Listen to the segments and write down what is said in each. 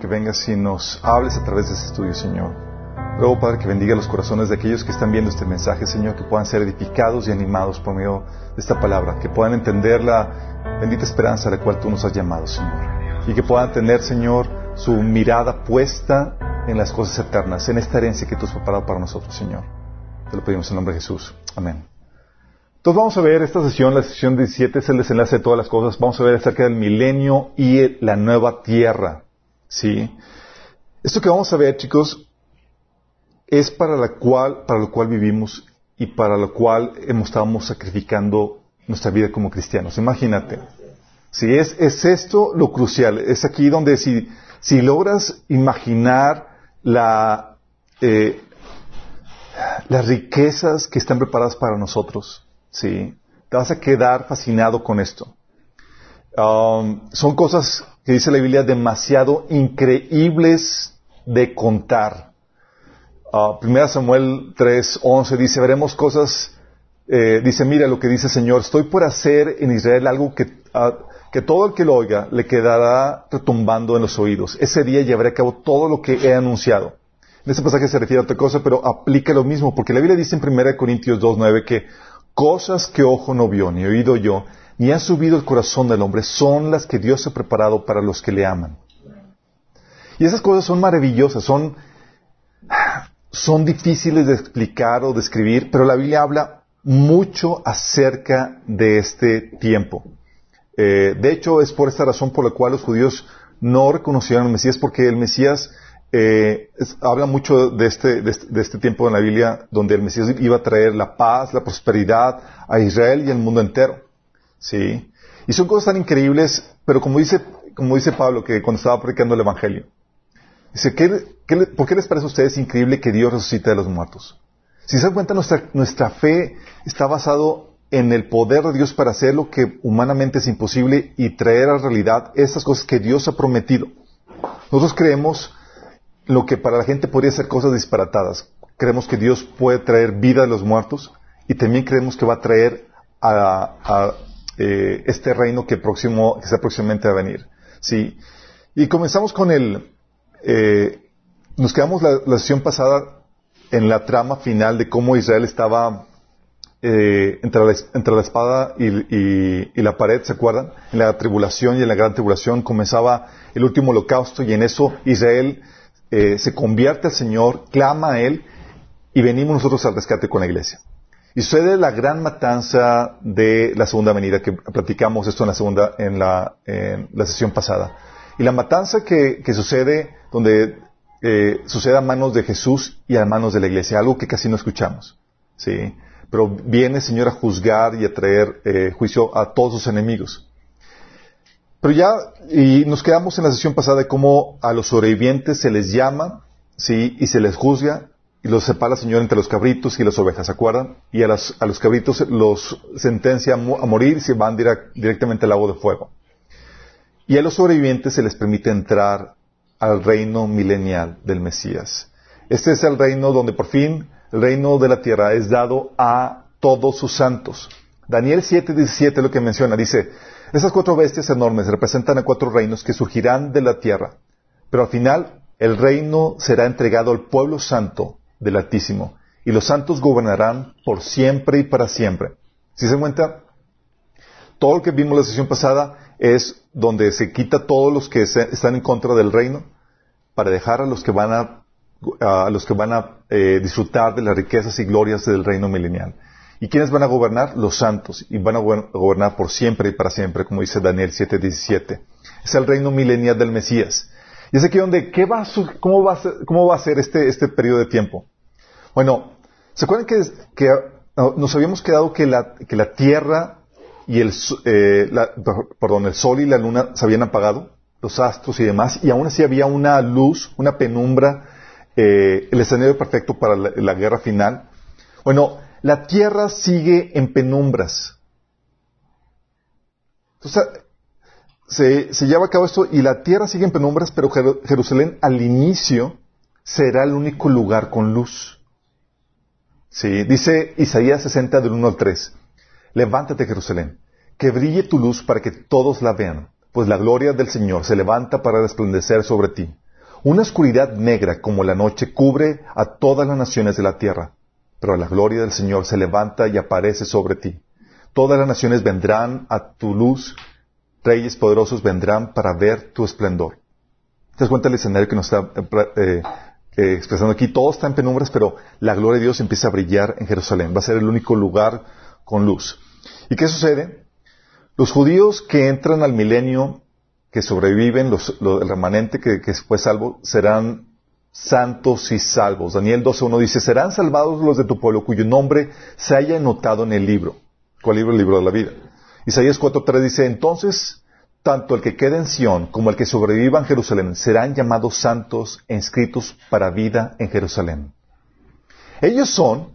Que vengas y nos hables a través de este estudio, Señor. Luego, Padre, que bendiga los corazones de aquellos que están viendo este mensaje, Señor, que puedan ser edificados y animados por medio de esta palabra, que puedan entender la bendita esperanza a la cual tú nos has llamado, Señor. Y que puedan tener, Señor, su mirada puesta en las cosas eternas, en esta herencia que tú has preparado para nosotros, Señor. Te lo pedimos en nombre de Jesús. Amén. Entonces vamos a ver esta sesión, la sesión 17 es el desenlace de todas las cosas. Vamos a ver acerca del milenio y la nueva tierra. ¿Sí? Esto que vamos a ver, chicos, es para la cual, para lo cual vivimos y para lo cual estado sacrificando nuestra vida como cristianos. Imagínate. Si es, es esto lo crucial. Es aquí donde si, si logras imaginar la, eh, las riquezas que están preparadas para nosotros, ¿sí? Te vas a quedar fascinado con esto. Um, son cosas que dice la Biblia demasiado increíbles de contar. Uh, Primera Samuel 3:11 dice, veremos cosas, eh, dice, mira lo que dice el Señor, estoy por hacer en Israel algo que, uh, que todo el que lo oiga le quedará retumbando en los oídos. Ese día llevaré a cabo todo lo que he anunciado. En este pasaje se refiere a otra cosa, pero aplica lo mismo, porque la Biblia dice en 1 Corintios 2.9 que cosas que ojo no vio, ni oído yo, ni ha subido el corazón del hombre, son las que Dios ha preparado para los que le aman. Y esas cosas son maravillosas, son, son difíciles de explicar o describir, pero la Biblia habla mucho acerca de este tiempo. Eh, de hecho, es por esta razón por la cual los judíos no reconocieron al Mesías, porque el Mesías eh, habla mucho de este, de este, de, este, tiempo en la Biblia donde el Mesías iba a traer la paz, la prosperidad a Israel y al mundo entero. ¿Sí? Y son cosas tan increíbles, pero como dice, como dice Pablo que cuando estaba predicando el Evangelio, dice, ¿qué, qué, ¿por qué les parece a ustedes increíble que Dios resucite de los muertos? Si se dan cuenta, nuestra, nuestra fe está basado en el poder de Dios para hacer lo que humanamente es imposible y traer a realidad estas cosas que Dios ha prometido. Nosotros creemos lo que para la gente podría ser cosas disparatadas. Creemos que Dios puede traer vida a los muertos y también creemos que va a traer a, a eh, este reino que, próximo, que está próximamente a venir. ¿sí? Y comenzamos con el... Eh, nos quedamos la, sesión pasada en la trama final de cómo Israel estaba eh, entre, la, entre, la, espada y, y, y, la pared, ¿se acuerdan? En la tribulación y en la gran tribulación comenzaba el último holocausto y en eso Israel eh, se convierte al Señor, clama a Él y venimos nosotros al rescate con la iglesia. Y sucede la gran matanza de la segunda venida, que platicamos esto en la segunda, en la, en la sesión pasada. Y la matanza que, que sucede, donde eh, sucede a manos de Jesús y a manos de la iglesia, algo que casi no escuchamos. ¿sí? Pero viene el Señor a juzgar y a traer eh, juicio a todos sus enemigos. Pero ya, y nos quedamos en la sesión pasada de cómo a los sobrevivientes se les llama, ¿sí? Y se les juzga, y los separa el Señor entre los cabritos y las ovejas, ¿se acuerdan? Y a, los cabritos los sentencia a, morir se van direct, directamente al lago de fuego. Y a los sobrevivientes se les permite entrar al reino milenial del Mesías. Este es el reino donde por fin el reino de la tierra es dado a todos sus santos. Daniel 7:17 lo que menciona, dice, esas cuatro bestias enormes representan a cuatro reinos que surgirán de la tierra, pero al final el reino será entregado al pueblo santo del Altísimo, y los santos gobernarán por siempre y para siempre. Si se cuenta, todo lo que vimos la sesión pasada es donde se quita todos los que se, están en contra del reino para dejar a los que van a, los que van a eh, disfrutar de las riquezas y glorias del reino milenial. ¿Y quiénes van a gobernar? Los santos. Y van a gobernar por siempre y para siempre, como dice Daniel 7:17. Es el reino milenial del Mesías. Y es aquí donde, ¿qué va a, cómo, va a ser, ¿cómo va a ser este, este periodo de tiempo? Bueno, ¿se acuerdan que, nos habíamos quedado que la, que la tierra y el, eh, la, perdón, el sol y la luna se habían apagado, los astros y demás, y aún así había una luz, una penumbra, eh, el escenario perfecto para la, la guerra final? Bueno, la tierra sigue en penumbras. Entonces, se, se, lleva a cabo esto y la tierra sigue en penumbras, pero Jerusalén al inicio será el único lugar con luz. Sí, dice Isaías 60 del 1 al 3. Levántate Jerusalén, que brille tu luz para que todos la vean. pues la gloria del Señor se levanta para resplandecer sobre ti. Una oscuridad negra como la noche cubre a todas las naciones de la tierra, pero la gloria del Señor se levanta y aparece sobre ti. Todas las naciones vendrán a tu luz, reyes poderosos vendrán para ver tu esplendor. ¿Te das cuenta del escenario que nos está eh, eh, expresando aquí? Todo está en penumbras, pero la gloria de Dios empieza a brillar en Jerusalén. Va a ser el único lugar con luz. ¿Y qué sucede? Los judíos que entran al milenio, que sobreviven, los, el remanente que, que fue salvo, serán santos y salvos. Daniel 12.1 dice, serán salvados los de tu pueblo cuyo nombre se haya anotado en el libro. ¿Cuál libro? El libro de la vida. Isaías 4.3 dice, entonces tanto el que quede en Sión como el que sobreviva en Jerusalén serán llamados santos e inscritos para vida en Jerusalén. Ellos son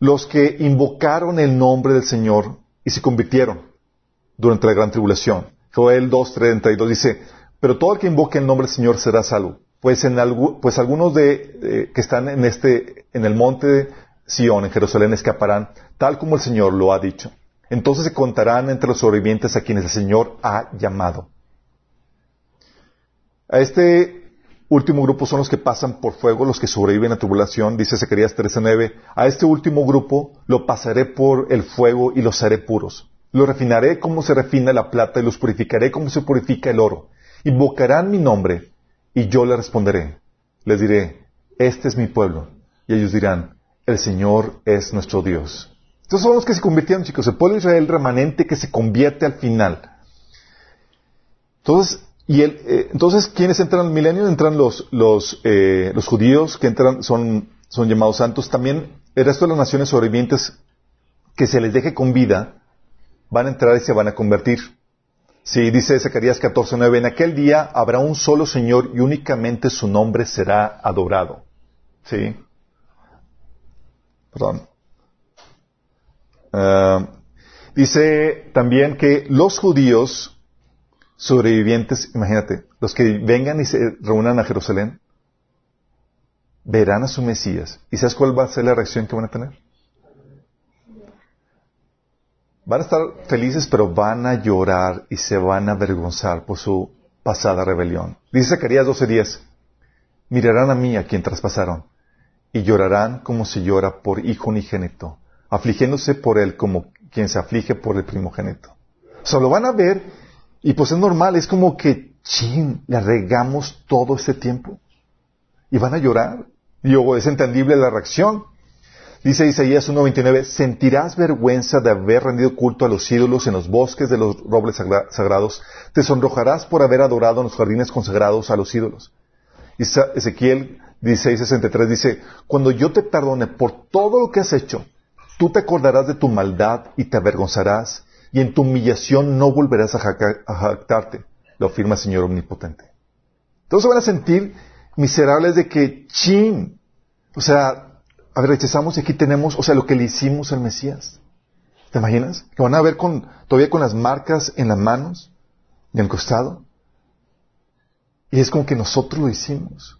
los que invocaron el nombre del Señor y se convirtieron durante la gran tribulación. Joel 2.32 dice, pero todo el que invoque el nombre del Señor será salvo. Pues, pues algunos de, que están en este, en el monte de Sión, en Jerusalén, escaparán, tal como el Señor lo ha dicho. Entonces se contarán entre los sobrevivientes a quienes el Señor ha llamado. A este último grupo son los que pasan por fuego, los que sobreviven a tribulación, dice Zacarías 13:9. A este último grupo lo pasaré por el fuego y los haré puros. Los refinaré como se refina la plata y los purificaré como se purifica el oro. Invocarán mi nombre y yo les responderé. Les diré, este es mi pueblo. Y ellos dirán, el Señor es nuestro Dios. Estos son los que se convirtieron, chicos. El pueblo de Israel remanente que se convierte al final. Entonces, y el, eh, entonces ¿quiénes entran al milenio? Entran los, los, eh, los judíos que entran, son, son llamados santos. También el resto de las naciones sobrevivientes que se les deje con vida van a entrar y se van a convertir. Sí, dice Zacarías 14:9, en aquel día habrá un solo Señor y únicamente su nombre será adorado. Sí. Perdón. Ah, dice también que los judíos sobrevivientes, imagínate, los que vengan y se reúnan a Jerusalén, verán a su Mesías. ¿Y sabes cuál va a ser la reacción que van a tener? Van a estar felices, pero van a llorar y se van a avergonzar por su pasada rebelión. Dice Zacarías 12:10, mirarán a mí a quien traspasaron y llorarán como se llora por hijo unigénito afligiéndose por él como quien se aflige por el primogénito. O sea, lo van a ver y pues es normal, es como que, chin, le regamos todo este tiempo. Y van a llorar. Y luego es entendible la reacción. Dice Isaías 1.29, sentirás vergüenza de haber rendido culto a los ídolos en los bosques de los robles sagrados, te sonrojarás por haber adorado en los jardines consagrados a los ídolos. Ezequiel 16.63 dice, cuando yo te perdone por todo lo que has hecho, Tú te acordarás de tu maldad y te avergonzarás, y en tu humillación no volverás a, jactarte, lo afirma el Señor Omnipotente. Entonces van a sentir miserables de que, chin, o sea, a rechazamos y aquí tenemos, o sea, lo que le hicimos al Mesías. ¿Te imaginas? Que van a ver con, todavía con las marcas en las manos y en el costado. Y es como que nosotros lo hicimos.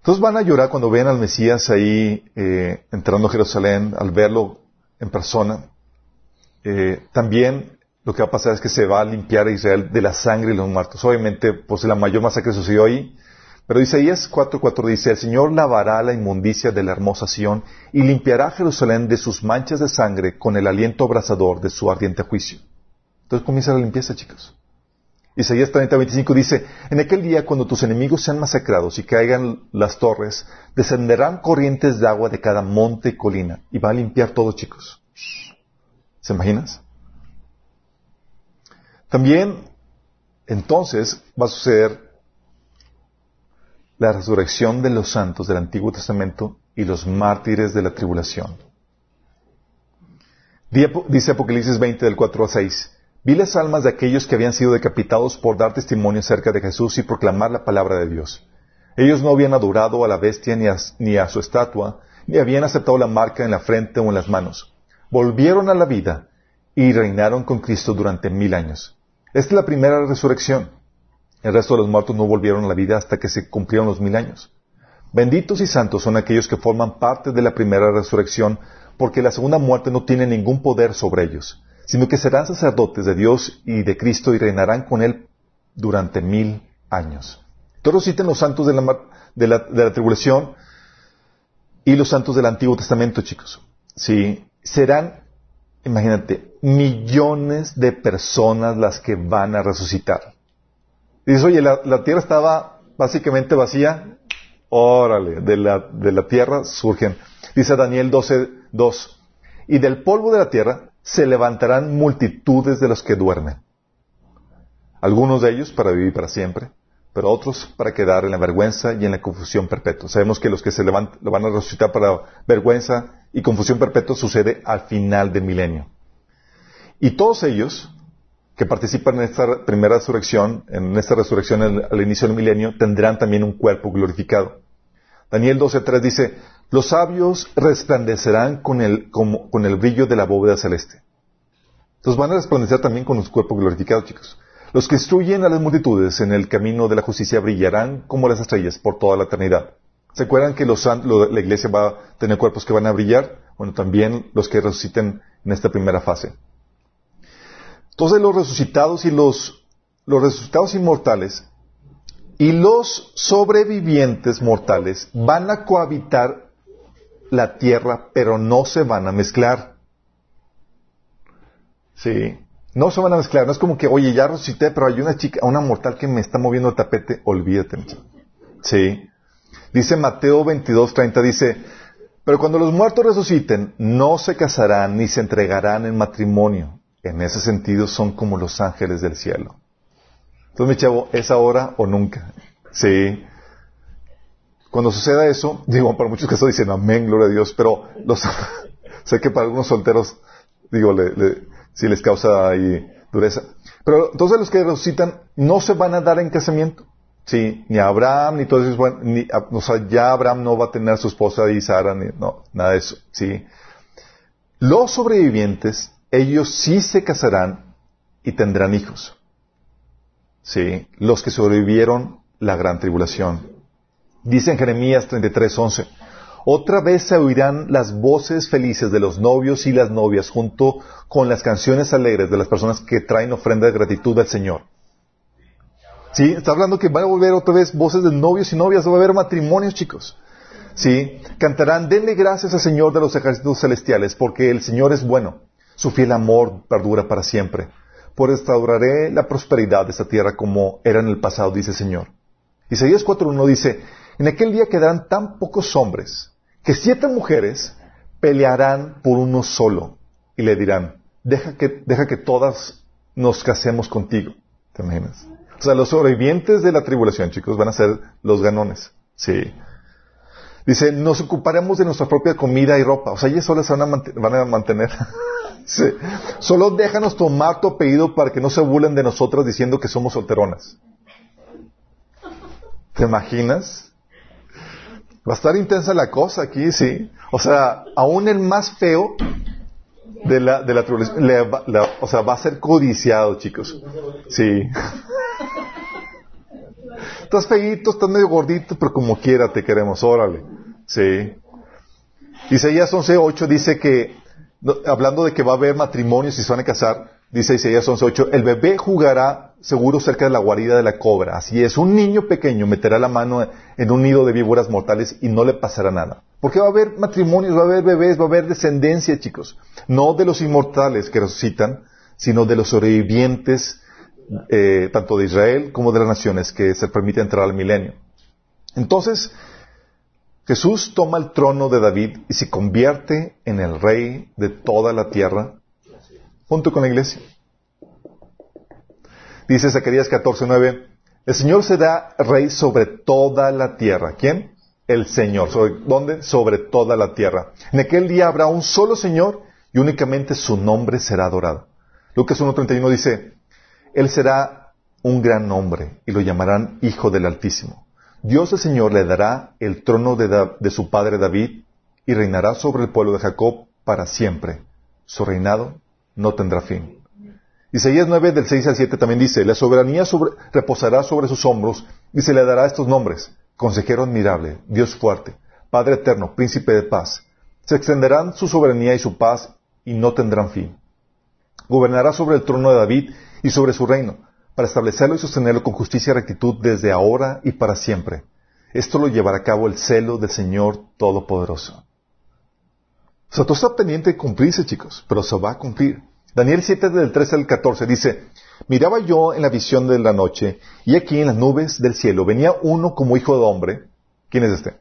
Entonces van a llorar cuando ven al Mesías ahí eh, entrando a Jerusalén, al verlo en persona. Eh, también lo que va a pasar es que se va a limpiar a Israel de la sangre y los muertos. Obviamente, pues la mayor masacre sucedió ahí. Pero Isaías 4.4 dice, el Señor lavará la inmundicia de la hermosa Sión y limpiará Jerusalén de sus manchas de sangre con el aliento abrasador de su ardiente juicio. Entonces comienza la limpieza, chicos. Isaías 30, 25 dice, en aquel día cuando tus enemigos sean masacrados y caigan las torres, descenderán corrientes de agua de cada monte y colina y va a limpiar todo, chicos. ¿Se imaginas? También, entonces, va a suceder la resurrección de los santos del Antiguo Testamento y los mártires de la tribulación. Dice Apocalipsis 20 del 4 al 6. Vi las almas de aquellos que habían sido decapitados por dar testimonio acerca de Jesús y proclamar la palabra de Dios. Ellos no habían adorado a la bestia ni a, su estatua, ni habían aceptado la marca en la frente o en las manos. Volvieron a la vida y reinaron con Cristo durante mil años. Esta es la primera resurrección. El resto de los muertos no volvieron a la vida hasta que se cumplieron los mil años. Benditos y santos son aquellos que forman parte de la primera resurrección, porque la segunda muerte no tiene ningún poder sobre ellos sino que serán sacerdotes de Dios y de Cristo y reinarán con Él durante mil años. Todos citen los santos de la, de la, de la tribulación y los santos del Antiguo Testamento, chicos. Sí, serán, imagínate, millones de personas las que van a resucitar. Dices, oye, la, la tierra estaba básicamente vacía. Órale, de la, de la tierra surgen. Dice Daniel 12, 2. Y del polvo de la tierra se levantarán multitudes de los que duermen. Algunos de ellos para vivir para siempre, pero otros para quedar en la vergüenza y en la confusión perpetua. Sabemos que los que se levantan, lo van a resucitar para vergüenza y confusión perpetua sucede al final del milenio. Y todos ellos que participan en esta primera resurrección, en esta resurrección al, al inicio del milenio, tendrán también un cuerpo glorificado. Daniel 12.3 dice, los sabios resplandecerán con el, con el brillo de la bóveda celeste. Entonces van a resplandecer también con su cuerpo glorificado, chicos. Los que instruyen a las multitudes en el camino de la justicia brillarán como las estrellas por toda la eternidad. ¿Se acuerdan que los, la iglesia va a tener cuerpos que van a brillar? Bueno, también los que resuciten en esta primera fase. Entonces los resucitados y los, los resucitados inmortales y los sobrevivientes mortales van a cohabitar la tierra, pero no se van a mezclar. Sí. No se van a mezclar. No es como que, oye, ya resucité, pero hay una chica, una mortal que me está moviendo el tapete. Olvídate. Sí. Dice Mateo 22:30, dice, pero cuando los muertos resuciten, no se casarán ni se entregarán en matrimonio. En ese sentido son como los ángeles del cielo. Entonces, mi chavo, ¿es ahora o nunca? Sí. Cuando suceda eso, digo, para muchos casos dicen amén, gloria a Dios, pero los, sé que para algunos solteros, digo, le, le, si les causa ahí dureza. Pero entonces los que resucitan no se van a dar en casamiento. Sí, ni Abraham, ni todos esos, ni, o sea, ya Abraham no va a tener a su esposa y Sara, ni, no, nada de eso, sí. Los sobrevivientes, ellos sí se casarán y tendrán hijos. Sí, los que sobrevivieron la gran tribulación. Dice en Jeremías 33:11, otra vez se oirán las voces felices de los novios y las novias junto con las canciones alegres de las personas que traen ofrenda de gratitud al Señor. Sí, está hablando que van a volver otra vez voces de novios y novias, va a haber matrimonios, chicos. Sí, cantarán, denle gracias al Señor de los ejércitos celestiales, porque el Señor es bueno, su fiel amor perdura para siempre. Por restauraré la prosperidad de esta tierra como era en el pasado, dice el Señor. Isaías 4.1 dice, en aquel día quedarán tan pocos hombres que siete mujeres pelearán por uno solo y le dirán, deja que, todas nos casemos contigo. ¿Te imaginas? O sea, los sobrevivientes de la tribulación, chicos, van a ser los ganones. Sí. Dice, nos ocuparemos de nuestra propia comida y ropa. O sea, ellas solas se van a, van a mantener. sí. Solo déjanos tomar tu apellido para que no se burlen de nosotras diciendo que somos solteronas. ¿Te imaginas? Va a estar intensa la cosa aquí, sí. O sea, aún el más feo de la, de la tribulación, le la, o sea, va a ser codiciado, chicos. Sí. estás feíto, estás medio gordito, pero como quiera te queremos, órale. Sí. Isaías 11.8 dice que, hablando de que va a haber matrimonios y se van a casar, dice Isaías 11.8, el bebé jugará seguro cerca de la guarida de la cobra. Así es, un niño pequeño meterá la mano en un nido de víboras mortales y no le pasará nada. Porque va a haber matrimonios, va a haber bebés, va a haber descendencia, chicos. No de los inmortales que resucitan, sino de los sobrevivientes, eh, tanto de Israel como de las naciones, que se permite entrar al milenio. Entonces, Jesús toma el trono de David y se convierte en el rey de toda la tierra, junto con la iglesia. Dice Zacarías 14:9, el Señor será rey sobre toda la tierra. ¿Quién? el Señor. ¿Sobre dónde? Sobre toda la tierra. En aquel día habrá un solo Señor y únicamente su nombre será adorado. Lucas 1.31 dice, Él será un gran nombre y lo llamarán Hijo del Altísimo. Dios el Señor le dará el trono de su padre David y reinará sobre el pueblo de Jacob para siempre. Su reinado no tendrá fin. Isaías 9 del 6 al 7 también dice, la soberanía reposará sobre sus hombros y se le dará estos nombres consejero admirable, Dios fuerte, Padre eterno, príncipe de paz. Se extenderán su soberanía y su paz y no tendrán fin. Gobernará sobre el trono de David y sobre su reino, para establecerlo y sostenerlo con justicia y rectitud desde ahora y para siempre. Esto lo llevará a cabo el celo del Señor Todopoderoso. O sea, está pendiente de cumplirse, chicos, pero se va a cumplir. Daniel 7 del 13 al 14 dice, Miraba yo en la visión de la noche, y aquí en las nubes del cielo venía uno como hijo de hombre. ¿Quién es este?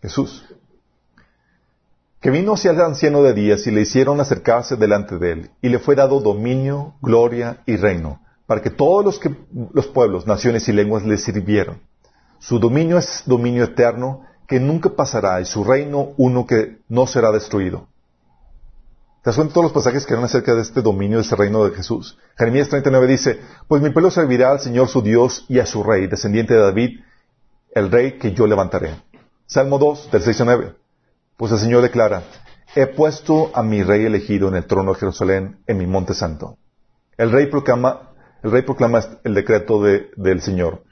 Jesús. Que vino hacia el anciano de días y le hicieron acercarse delante de él, y le fue dado dominio, gloria y reino, para que todos los, que, los pueblos, naciones y lenguas le sirvieran. Su dominio es dominio eterno, que nunca pasará, y su reino uno que no será destruido. ¿Te das todos los pasajes que hablan acerca de este dominio, de este reino de Jesús? Jeremías 39 dice, Pues mi pueblo servirá al Señor su Dios y a su rey, descendiente de David, el rey que yo levantaré. Salmo 2, del 6 9. Pues el Señor declara, He puesto a mi rey elegido en el trono de Jerusalén, en mi monte santo. El rey proclama, el rey proclama el decreto del Señor.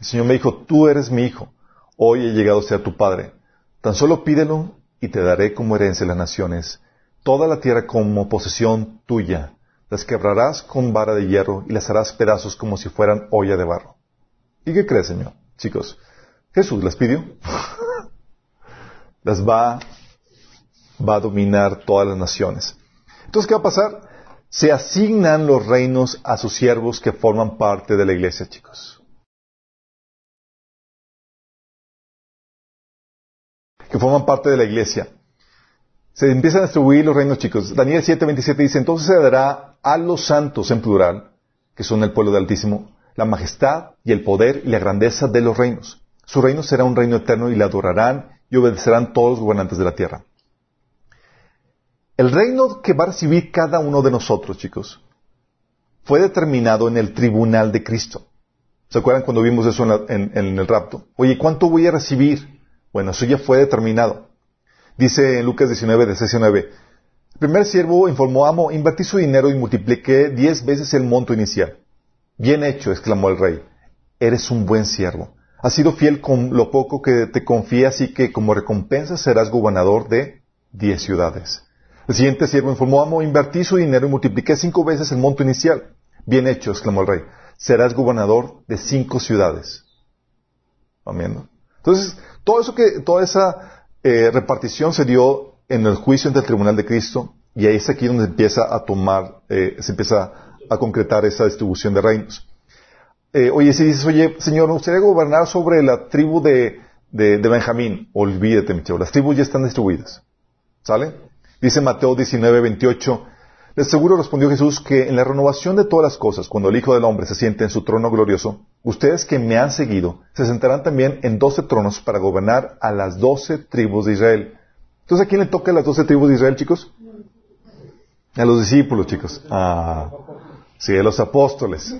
El Señor me dijo, Tú eres mi hijo Hoy he llegado a ser tu Padre. Tan solo pídelo y te daré como herencia las naciones, toda la tierra como posesión tuya. Las quebrarás con vara de hierro y las harás pedazos como si fueran olla de barro. ¿Y qué crees, Señor? Chicos, Jesús las pidió. las va, va a dominar todas las naciones. Entonces, ¿qué va a pasar? Se asignan los reinos a sus siervos que forman parte de la iglesia, chicos. que forman parte de la iglesia. Se empiezan a distribuir los reinos chicos. Daniel 7:27 dice, entonces se dará a los santos en plural, que son el pueblo del Altísimo, la majestad y el poder y la grandeza de los reinos. Su reino será un reino eterno y le adorarán y obedecerán todos los gobernantes de la tierra. El reino que va a recibir cada uno de nosotros, chicos, fue determinado en el tribunal de Cristo. ¿Se acuerdan cuando vimos eso en, en el rapto? Oye, ¿cuánto voy a recibir? Bueno, eso ya fue determinado. Dice en Lucas 19, de 9, el primer siervo informó, amo, invertí su dinero y multipliqué diez veces el monto inicial. Bien hecho, exclamó el rey. Eres un buen siervo. Has sido fiel con lo poco que te confía, así que como recompensa serás gobernador de diez ciudades. El siguiente siervo informó, amo, invertí su dinero y multipliqué cinco veces el monto inicial. Bien hecho, exclamó el rey. Serás gobernador de cinco ciudades. ¿Amén? Entonces, todo eso que, toda esa eh, repartición se dio en el juicio ante el tribunal de Cristo y ahí es aquí donde empieza a tomar, eh, se empieza a concretar esa distribución de reinos. Eh, oye, si dices, oye, Señor, me gustaría gobernar sobre la tribu de, de, Benjamín, olvídate, mi chavo, las tribus ya están distribuidas. ¿Sale? Dice Mateo 19, 28, de seguro respondió Jesús que en la renovación de todas las cosas, cuando el Hijo del Hombre se siente en su trono glorioso, ustedes que me han seguido se sentarán también en doce tronos para gobernar a las doce tribus de Israel. Entonces, ¿a quién le toca a las doce tribus de Israel, chicos? A los discípulos, chicos. Ah, sí, a los apóstoles.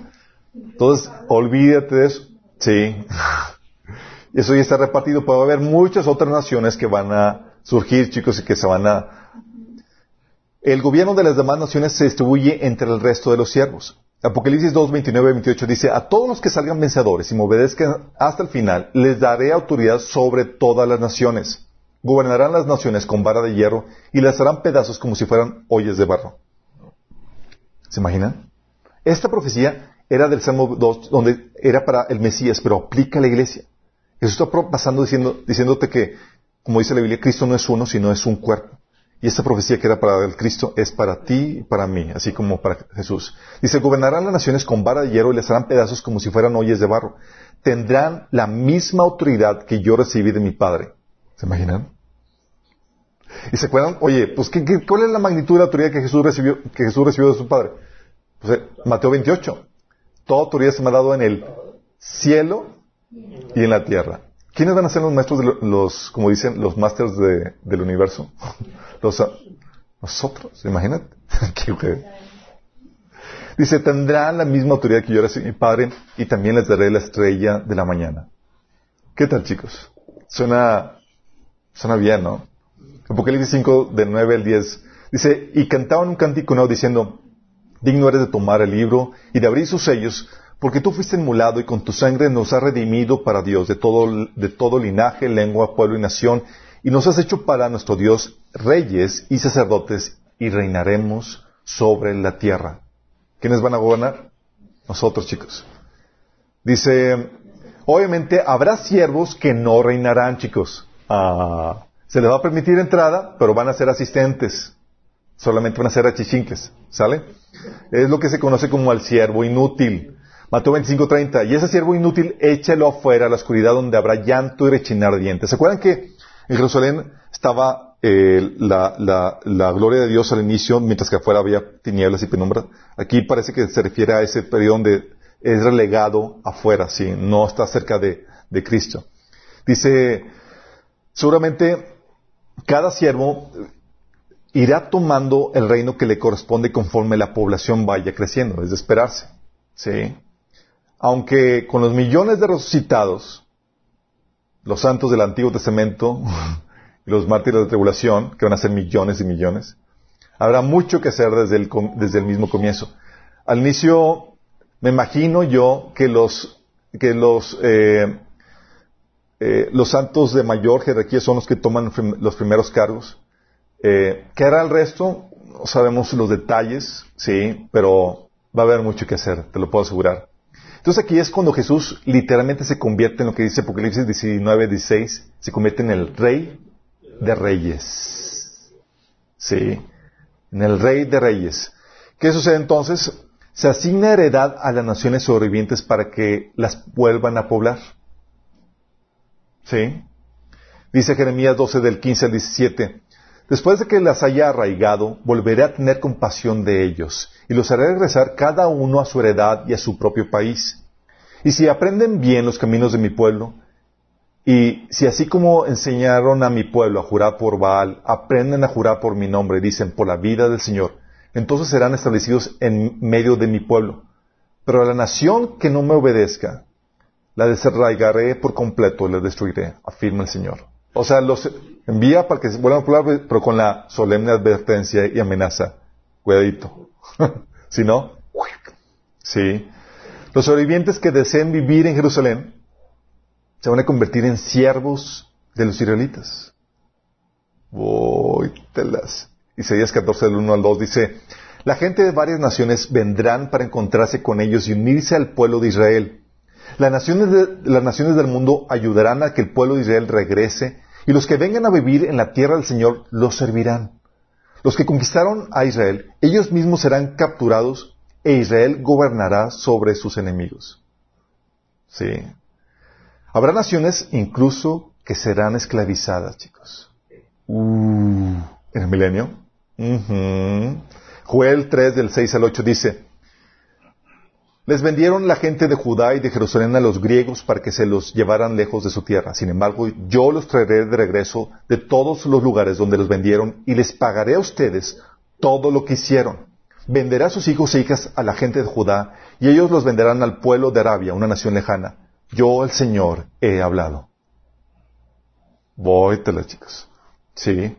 Entonces, olvídate de eso. Sí. Eso ya está repartido, pero va a haber muchas otras naciones que van a surgir, chicos, y que se van a el gobierno de las demás naciones se distribuye entre el resto de los siervos. Apocalipsis 2, 29 28 dice, a todos los que salgan vencedores y me obedezcan hasta el final, les daré autoridad sobre todas las naciones. Gobernarán las naciones con vara de hierro y las harán pedazos como si fueran ollas de barro. ¿Se imaginan? Esta profecía era del Salmo 2, donde era para el Mesías, pero aplica a la iglesia. Eso está pasando diciéndote que, como dice la Biblia, Cristo no es uno, sino es un cuerpo. Y esta profecía que era para el Cristo es para ti y para mí, así como para Jesús. Dice, gobernarán las naciones con vara de hierro y les harán pedazos como si fueran ollas de barro. Tendrán la misma autoridad que yo recibí de mi Padre. ¿Se imaginan? Y se acuerdan, oye, pues ¿qué, cuál es la magnitud de la autoridad que Jesús recibió, que Jesús recibió de su Padre? Pues, eh, Mateo 28. Toda autoridad se me ha dado en el cielo y en la tierra. ¿Quiénes van a ser los maestros de los, como dicen, los másters del universo? Los, nosotros, imagínate. Dice, tendrán la misma autoridad que yo recibí mi Padre y también les daré la estrella de la mañana. ¿Qué tal, chicos? Suena, suena bien, ¿no? Apocalipsis 5, del 9 al 10. Dice, y cantaban un cántico nuevo diciendo, digno eres de tomar el libro y de abrir sus sellos, porque tú fuiste inmolado y con tu sangre nos has redimido para Dios de todo, de todo linaje, lengua, pueblo y nación, y nos has hecho para nuestro Dios reyes y sacerdotes y reinaremos sobre la tierra. ¿Quiénes van a gobernar? Nosotros, chicos. Dice, obviamente habrá siervos que no reinarán, chicos. Ah, se les va a permitir entrada, pero van a ser asistentes. Solamente van a ser achichinques. ¿Sale? Es lo que se conoce como el siervo inútil. Mateo 25:30. Y ese siervo inútil, échalo afuera a la oscuridad donde habrá llanto y rechinar dientes. ¿Se acuerdan que en Jerusalén estaba eh, la, la, gloria de Dios al inicio, mientras que afuera había tinieblas y penumbra? Aquí parece que se refiere a ese periodo donde es relegado afuera, sí, no está cerca de, de Cristo. Dice, seguramente cada siervo irá tomando el reino que le corresponde conforme la población vaya creciendo, es de esperarse. ¿sí? Aunque con los millones de resucitados, los santos del Antiguo Testamento y los mártires de tribulación, que van a ser millones y millones, habrá mucho que hacer desde el, desde el mismo comienzo. Al inicio, me imagino yo que los, que los, eh, eh, los santos de mayor jerarquía son los que toman los primeros cargos eh, ¿Qué hará el resto? No sabemos los detalles, sí, pero va a haber mucho que hacer, te lo puedo asegurar. Entonces aquí es cuando Jesús literalmente se convierte en lo que dice Apocalipsis 19, 16, se convierte en el rey de reyes. Sí, en el rey de reyes. ¿Qué sucede entonces? Se asigna heredad a las naciones sobrevivientes para que las vuelvan a poblar. ¿Sí? Dice Jeremías 12 del 15 al 17. Después de que las haya arraigado, volveré a tener compasión de ellos, y los haré regresar cada uno a su heredad y a su propio país. Y si aprenden bien los caminos de mi pueblo, y si así como enseñaron a mi pueblo a jurar por Baal, aprenden a jurar por mi nombre, dicen, por la vida del Señor, entonces serán establecidos en medio de mi pueblo. Pero a la nación que no me obedezca, la desarraigaré por completo y la destruiré, afirma el Señor. O sea, los envía para que se vuelvan a poblar, pero con la solemne advertencia y amenaza. Cuidadito. si no, sí. Los sobrevivientes que deseen vivir en Jerusalén se van a convertir en siervos de los israelitas. Voy, telas. Isaías 14, del 1 al 2 dice, la gente de varias naciones vendrán para encontrarse con ellos y unirse al pueblo de Israel. Las naciones, las naciones del mundo ayudarán a que el pueblo de Israel regrese y los que vengan a vivir en la tierra del Señor los servirán. Los que conquistaron a Israel, ellos mismos serán capturados e Israel gobernará sobre sus enemigos. Sí. Habrá naciones incluso que serán esclavizadas, chicos. Uh, en el milenio. Joel 3 del 6 al 8 dice, les vendieron la gente de Judá y de Jerusalén a los griegos para que se los llevaran lejos de su tierra. Sin embargo, yo los traeré de regreso de todos los lugares donde los vendieron y les pagaré a ustedes todo lo que hicieron. Venderá a sus hijos e hijas a la gente de Judá y ellos los venderán al pueblo de Arabia, una nación lejana. Yo, el Señor, he hablado. Las chicas. Sí.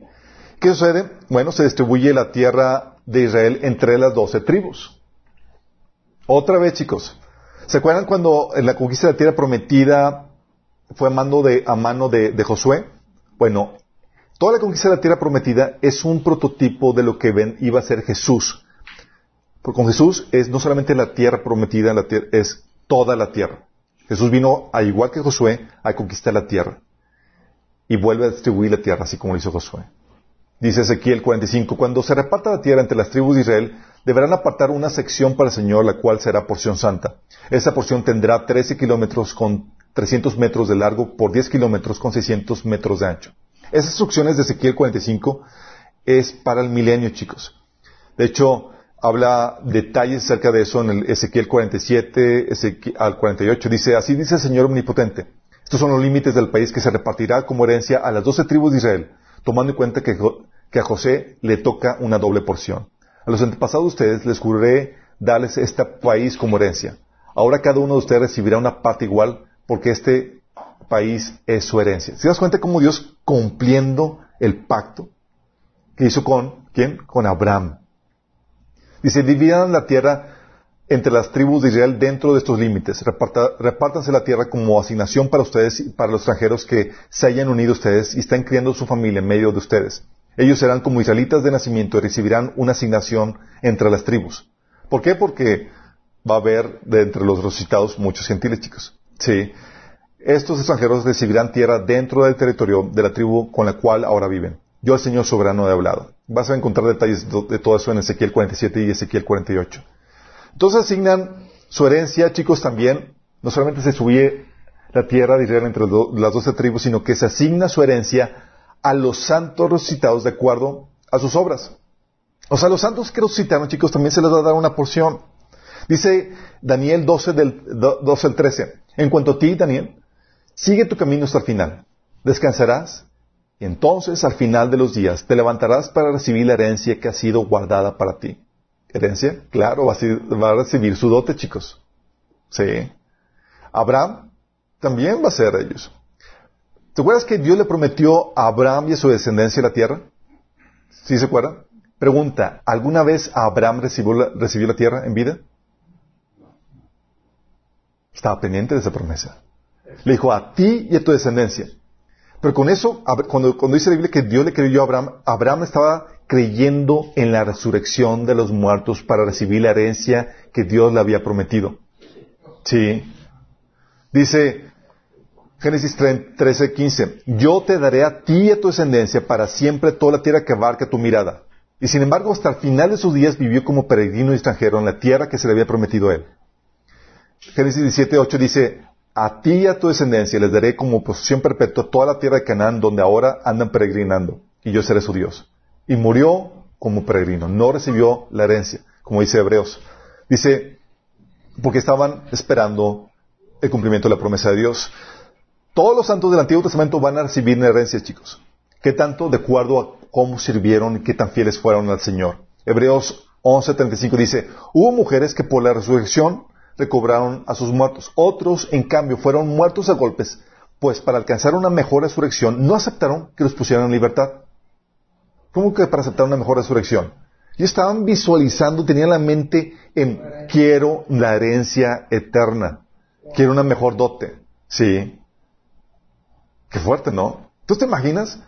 ¿Qué sucede? Bueno, se distribuye la tierra de Israel entre las doce tribus. Otra vez, chicos. ¿Se acuerdan cuando en la conquista de la tierra prometida fue a mano de, a mano de, Josué? Bueno, toda la conquista de la tierra prometida es un prototipo de lo que ven, iba a ser Jesús. Porque con Jesús es no solamente la tierra prometida, la tierra, es toda la tierra. Jesús vino, a igual que Josué, a conquistar la tierra. Y vuelve a distribuir la tierra, así como lo hizo Josué. Dice Ezequiel 45, cuando se reparta la tierra entre las tribus de Israel, deberán apartar una sección para el Señor, la cual será porción santa. Esa porción tendrá 13 kilómetros con 300 metros de largo por 10 kilómetros con 600 metros de ancho. Esas instrucciones de Ezequiel 45 es para el milenio, chicos. De hecho, habla detalles acerca de eso en el Ezequiel 47 al 48. Dice, así dice el Señor Omnipotente. Estos son los límites del país que se repartirá como herencia a las doce tribus de Israel tomando en cuenta que, a José le toca una doble porción. A los antepasados de ustedes les juré darles este país como herencia. Ahora cada uno de ustedes recibirá una parte igual porque este país es su herencia. ¿Se das cuenta cómo Dios cumpliendo el pacto que hizo con quién? Con Abraham. Dice, dividan la tierra entre las tribus de Israel dentro de estos límites. repártanse la tierra como asignación para ustedes y para los extranjeros que se hayan unido a ustedes y están criando su familia en medio de ustedes. Ellos serán como israelitas de nacimiento y recibirán una asignación entre las tribus. ¿Por qué? Porque va a haber de entre los resucitados muchos gentiles, chicos. Sí. Estos extranjeros recibirán tierra dentro del territorio de la tribu con la cual ahora viven. Yo, el Señor soberano, he hablado. Vas a encontrar detalles de todo eso en Ezequiel 47 y Ezequiel 48. Entonces asignan su herencia, chicos, también. No solamente se subye la tierra de Israel entre las doce tribus, sino que se asigna su herencia a los santos resucitados de acuerdo a sus obras. O sea, a los santos que resucitaron, chicos, también se les va a dar una porción. Dice Daniel 12 del 12 al 13. En cuanto a ti, Daniel, sigue tu camino hasta el final. Descansarás y entonces al final de los días te levantarás para recibir la herencia que ha sido guardada para ti. ¿Herencia? Claro, va a recibir su dote, chicos. Sí. Abraham también va a ser ellos. ¿Te acuerdas que Dios le prometió a Abraham y a su descendencia la tierra? ¿Sí se acuerdan? Pregunta, ¿alguna vez Abraham recibió la, tierra en vida? Estaba pendiente de esa promesa. Le dijo a ti y a tu descendencia. Pero con eso, cuando, dice la Biblia que Dios le creyó a Abraham, Abraham estaba creyendo en la resurrección de los muertos para recibir la herencia que Dios le había prometido. Sí. Dice Génesis 13, 15, yo te daré a ti y a tu descendencia para siempre toda la tierra que abarca tu mirada. Y sin embargo, hasta el final de sus días vivió como peregrino extranjero en la tierra que se le había prometido a él. Génesis 17, 8 dice, a ti y a tu descendencia les daré como posesión perpetua toda la tierra de Canaán donde ahora andan peregrinando, y yo seré su Dios. Y murió como peregrino, no recibió la herencia, como dice Hebreos. Dice, porque estaban esperando el cumplimiento de la promesa de Dios. Todos los santos del Antiguo Testamento van a recibir una herencia, chicos. ¿Qué tanto? De acuerdo a cómo sirvieron y qué tan fieles fueron al Señor. Hebreos 11:35 dice, hubo mujeres que por la resurrección recobraron a sus muertos. Otros, en cambio, fueron muertos a golpes, pues para alcanzar una mejor resurrección no aceptaron que los pusieran en libertad. ¿Cómo que para aceptar una mejor resurrección? Y estaban visualizando, tenían la mente en quiero la herencia eterna, quiero una mejor dote. Sí. Qué fuerte, ¿no? ¿Tú te imaginas?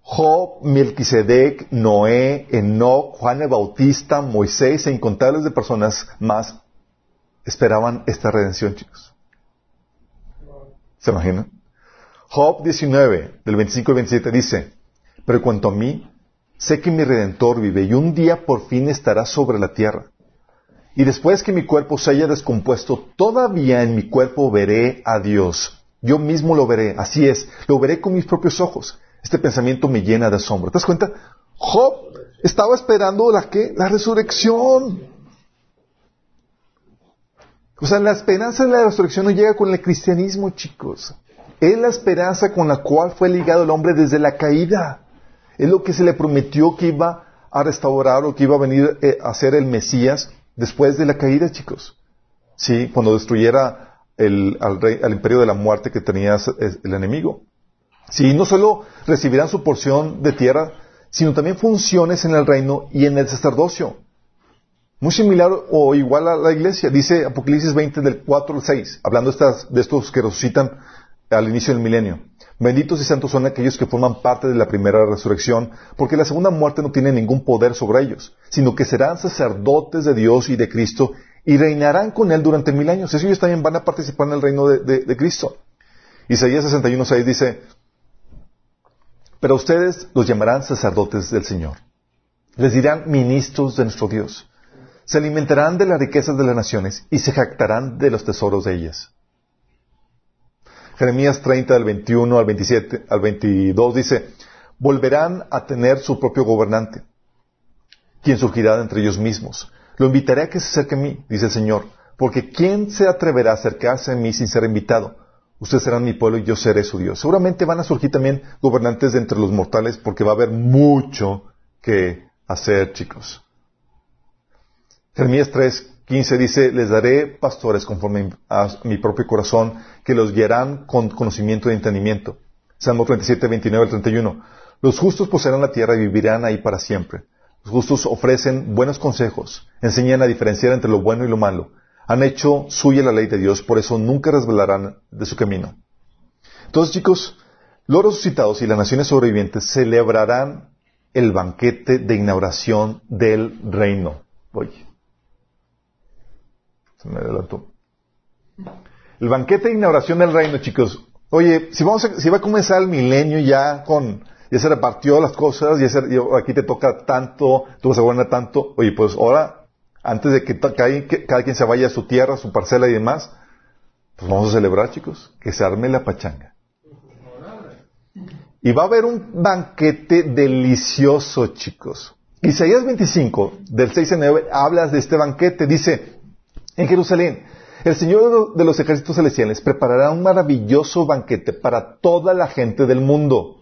Job, Melquisedec, Noé, Enoch, Juan el Bautista, Moisés e incontables de personas más esperaban esta redención, chicos. ¿Se imaginan? Job 19, del 25 al 27 dice, pero cuanto a mí, sé que mi redentor vive y un día por fin estará sobre la tierra. Y después que mi cuerpo se haya descompuesto, todavía en mi cuerpo veré a Dios. Yo mismo lo veré, así es, lo veré con mis propios ojos. Este pensamiento me llena de asombro. ¿Te das cuenta? Job estaba esperando la que, la resurrección. O sea, la esperanza de la resurrección no llega con el cristianismo, chicos. Es la esperanza con la cual fue ligado el hombre desde la caída. Es lo que se le prometió que iba a restaurar o que iba a venir eh, a ser el Mesías después de la caída, chicos. Sí, cuando destruyera al, imperio de la muerte que tenía el enemigo. Sí, no solo recibirán su porción de tierra, sino también funciones en el reino y en el sacerdocio. Muy similar o igual a la iglesia. Dice Apocalipsis 20 del 4 al 6, hablando de estos que resucitan al inicio del milenio. Benditos y santos son aquellos que forman parte de la primera resurrección, porque la segunda muerte no tiene ningún poder sobre ellos, sino que serán sacerdotes de Dios y de Cristo y reinarán con Él durante mil años. ellos también van a participar en el reino de, de Cristo. Isaías 61.6 dice, pero ustedes los llamarán sacerdotes del Señor. Les dirán ministros de nuestro Dios se alimentarán de las riquezas de las naciones y se jactarán de los tesoros de ellas. Jeremías 30, del 21 al 27, al 22 dice, volverán a tener su propio gobernante, quien surgirá de entre ellos mismos. Lo invitaré a que se acerque a mí, dice el Señor, porque ¿quién se atreverá a acercarse a mí sin ser invitado? Ustedes serán mi pueblo y yo seré su Dios. Seguramente van a surgir también gobernantes de entre los mortales porque va a haber mucho que hacer, chicos. Jeremías 3.15 dice, les daré pastores conforme a mi propio corazón, que los guiarán con conocimiento y entendimiento. Salmo 37, 29 al 31. Los justos poseerán la tierra y vivirán ahí para siempre. Los justos ofrecen buenos consejos, enseñan a diferenciar entre lo bueno y lo malo. Han hecho suya la ley de Dios, por eso nunca resbalarán de su camino. Entonces, chicos, los resucitados y las naciones sobrevivientes celebrarán el banquete de inauguración del reino. Oye, se me adelantó. El banquete de inauguración del reino, chicos. Oye, si vamos si va a comenzar el milenio ya con, ya se repartió las cosas, ya aquí te toca tanto, tú vas a gobernar tanto. Oye, pues ahora, antes de que, que cada quien se vaya a su tierra, a su parcela y demás, pues vamos a celebrar, chicos, que se arme la pachanga. Y va a haber un banquete delicioso, chicos. Isaías 25, del 6 al 9, habla de este banquete. Dice, en Jerusalén, el Señor de los ejércitos celestiales preparará un maravilloso banquete para toda la gente del mundo.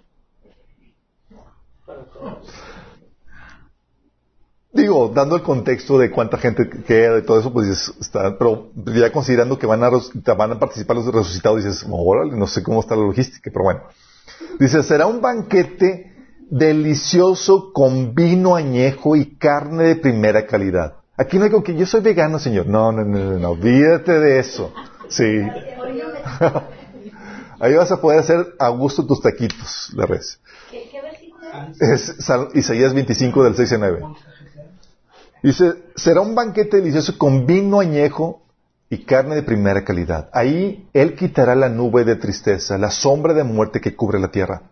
Digo, dando el contexto de cuánta gente queda y todo eso, pues está, pero ya considerando que van a, participar los resucitados, dices, órale, no sé cómo está la logística, pero bueno. Dice, será un banquete delicioso con vino añejo y carne de primera calidad. Aquí no digo que yo soy vegano, señor. No, no, no, no, olvídate de eso. Sí. Ahí vas a poder hacer a gusto tus taquitos, la res. ¿Qué, versículo es? Isaías 25 del 6 al 9. Dice, será un banquete delicioso con vino añejo y carne de primera calidad. Ahí Él quitará la nube de tristeza, la sombra de muerte que cubre la tierra.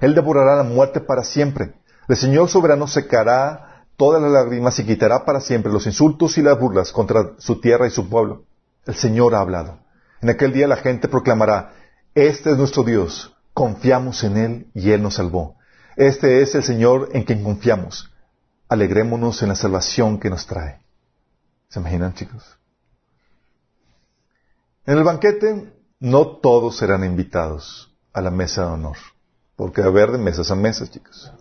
Él devorará la muerte para siempre. El Señor soberano secará todas las lágrimas y quitará para siempre los insultos y las burlas contra su tierra y su pueblo. El Señor ha hablado. En aquel día la gente proclamará, Este es nuestro Dios, confiamos en Él y Él nos salvó. Este es el Señor en quien confiamos. Alegrémonos en la salvación que nos trae. ¿Se imaginan, chicos? En el banquete no todos serán invitados a la mesa de honor, porque va a haber de mesas a mesas, chicos.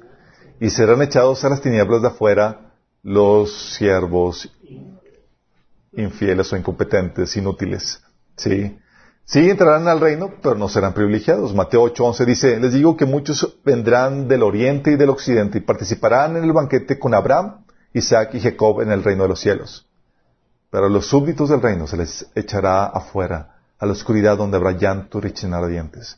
Y serán echados a las tinieblas de afuera los siervos infieles o incompetentes, inútiles. ¿Sí? Sí entrarán al reino, pero no serán privilegiados. Mateo 8:11 dice, les digo que muchos vendrán del oriente y del occidente y participarán en el banquete con Abraham, Isaac y Jacob en el reino de los cielos. Pero a los súbditos del reino se les echará afuera, a la oscuridad donde habrá llanto y rechinar dientes.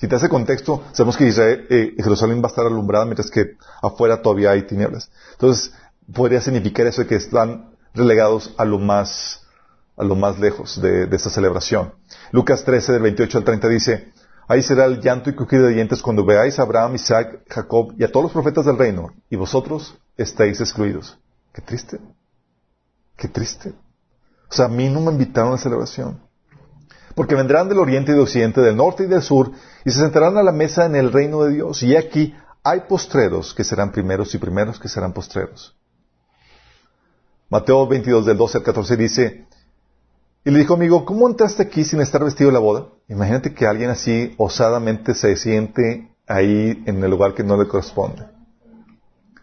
Si te hace contexto, sabemos que Israel, eh, Jerusalén va a estar alumbrada mientras que afuera todavía hay tinieblas. Entonces, podría significar eso de que están relegados a lo más, a lo más lejos de, esta celebración. Lucas 13, del 28 al 30 dice, Ahí será el llanto y crujido de dientes cuando veáis a Abraham, Isaac, Jacob y a todos los profetas del reino, y vosotros estáis excluidos. Qué triste. Qué triste. O sea, a mí no me invitaron a la celebración. Porque vendrán del oriente y del occidente, del norte y del sur, y se sentarán a la mesa en el reino de Dios. Y aquí hay postreros que serán primeros y primeros que serán postreros. Mateo 22 del 12 al 14 dice, y le dijo, amigo, ¿cómo entraste aquí sin estar vestido de la boda? Imagínate que alguien así osadamente se siente ahí en el lugar que no le corresponde.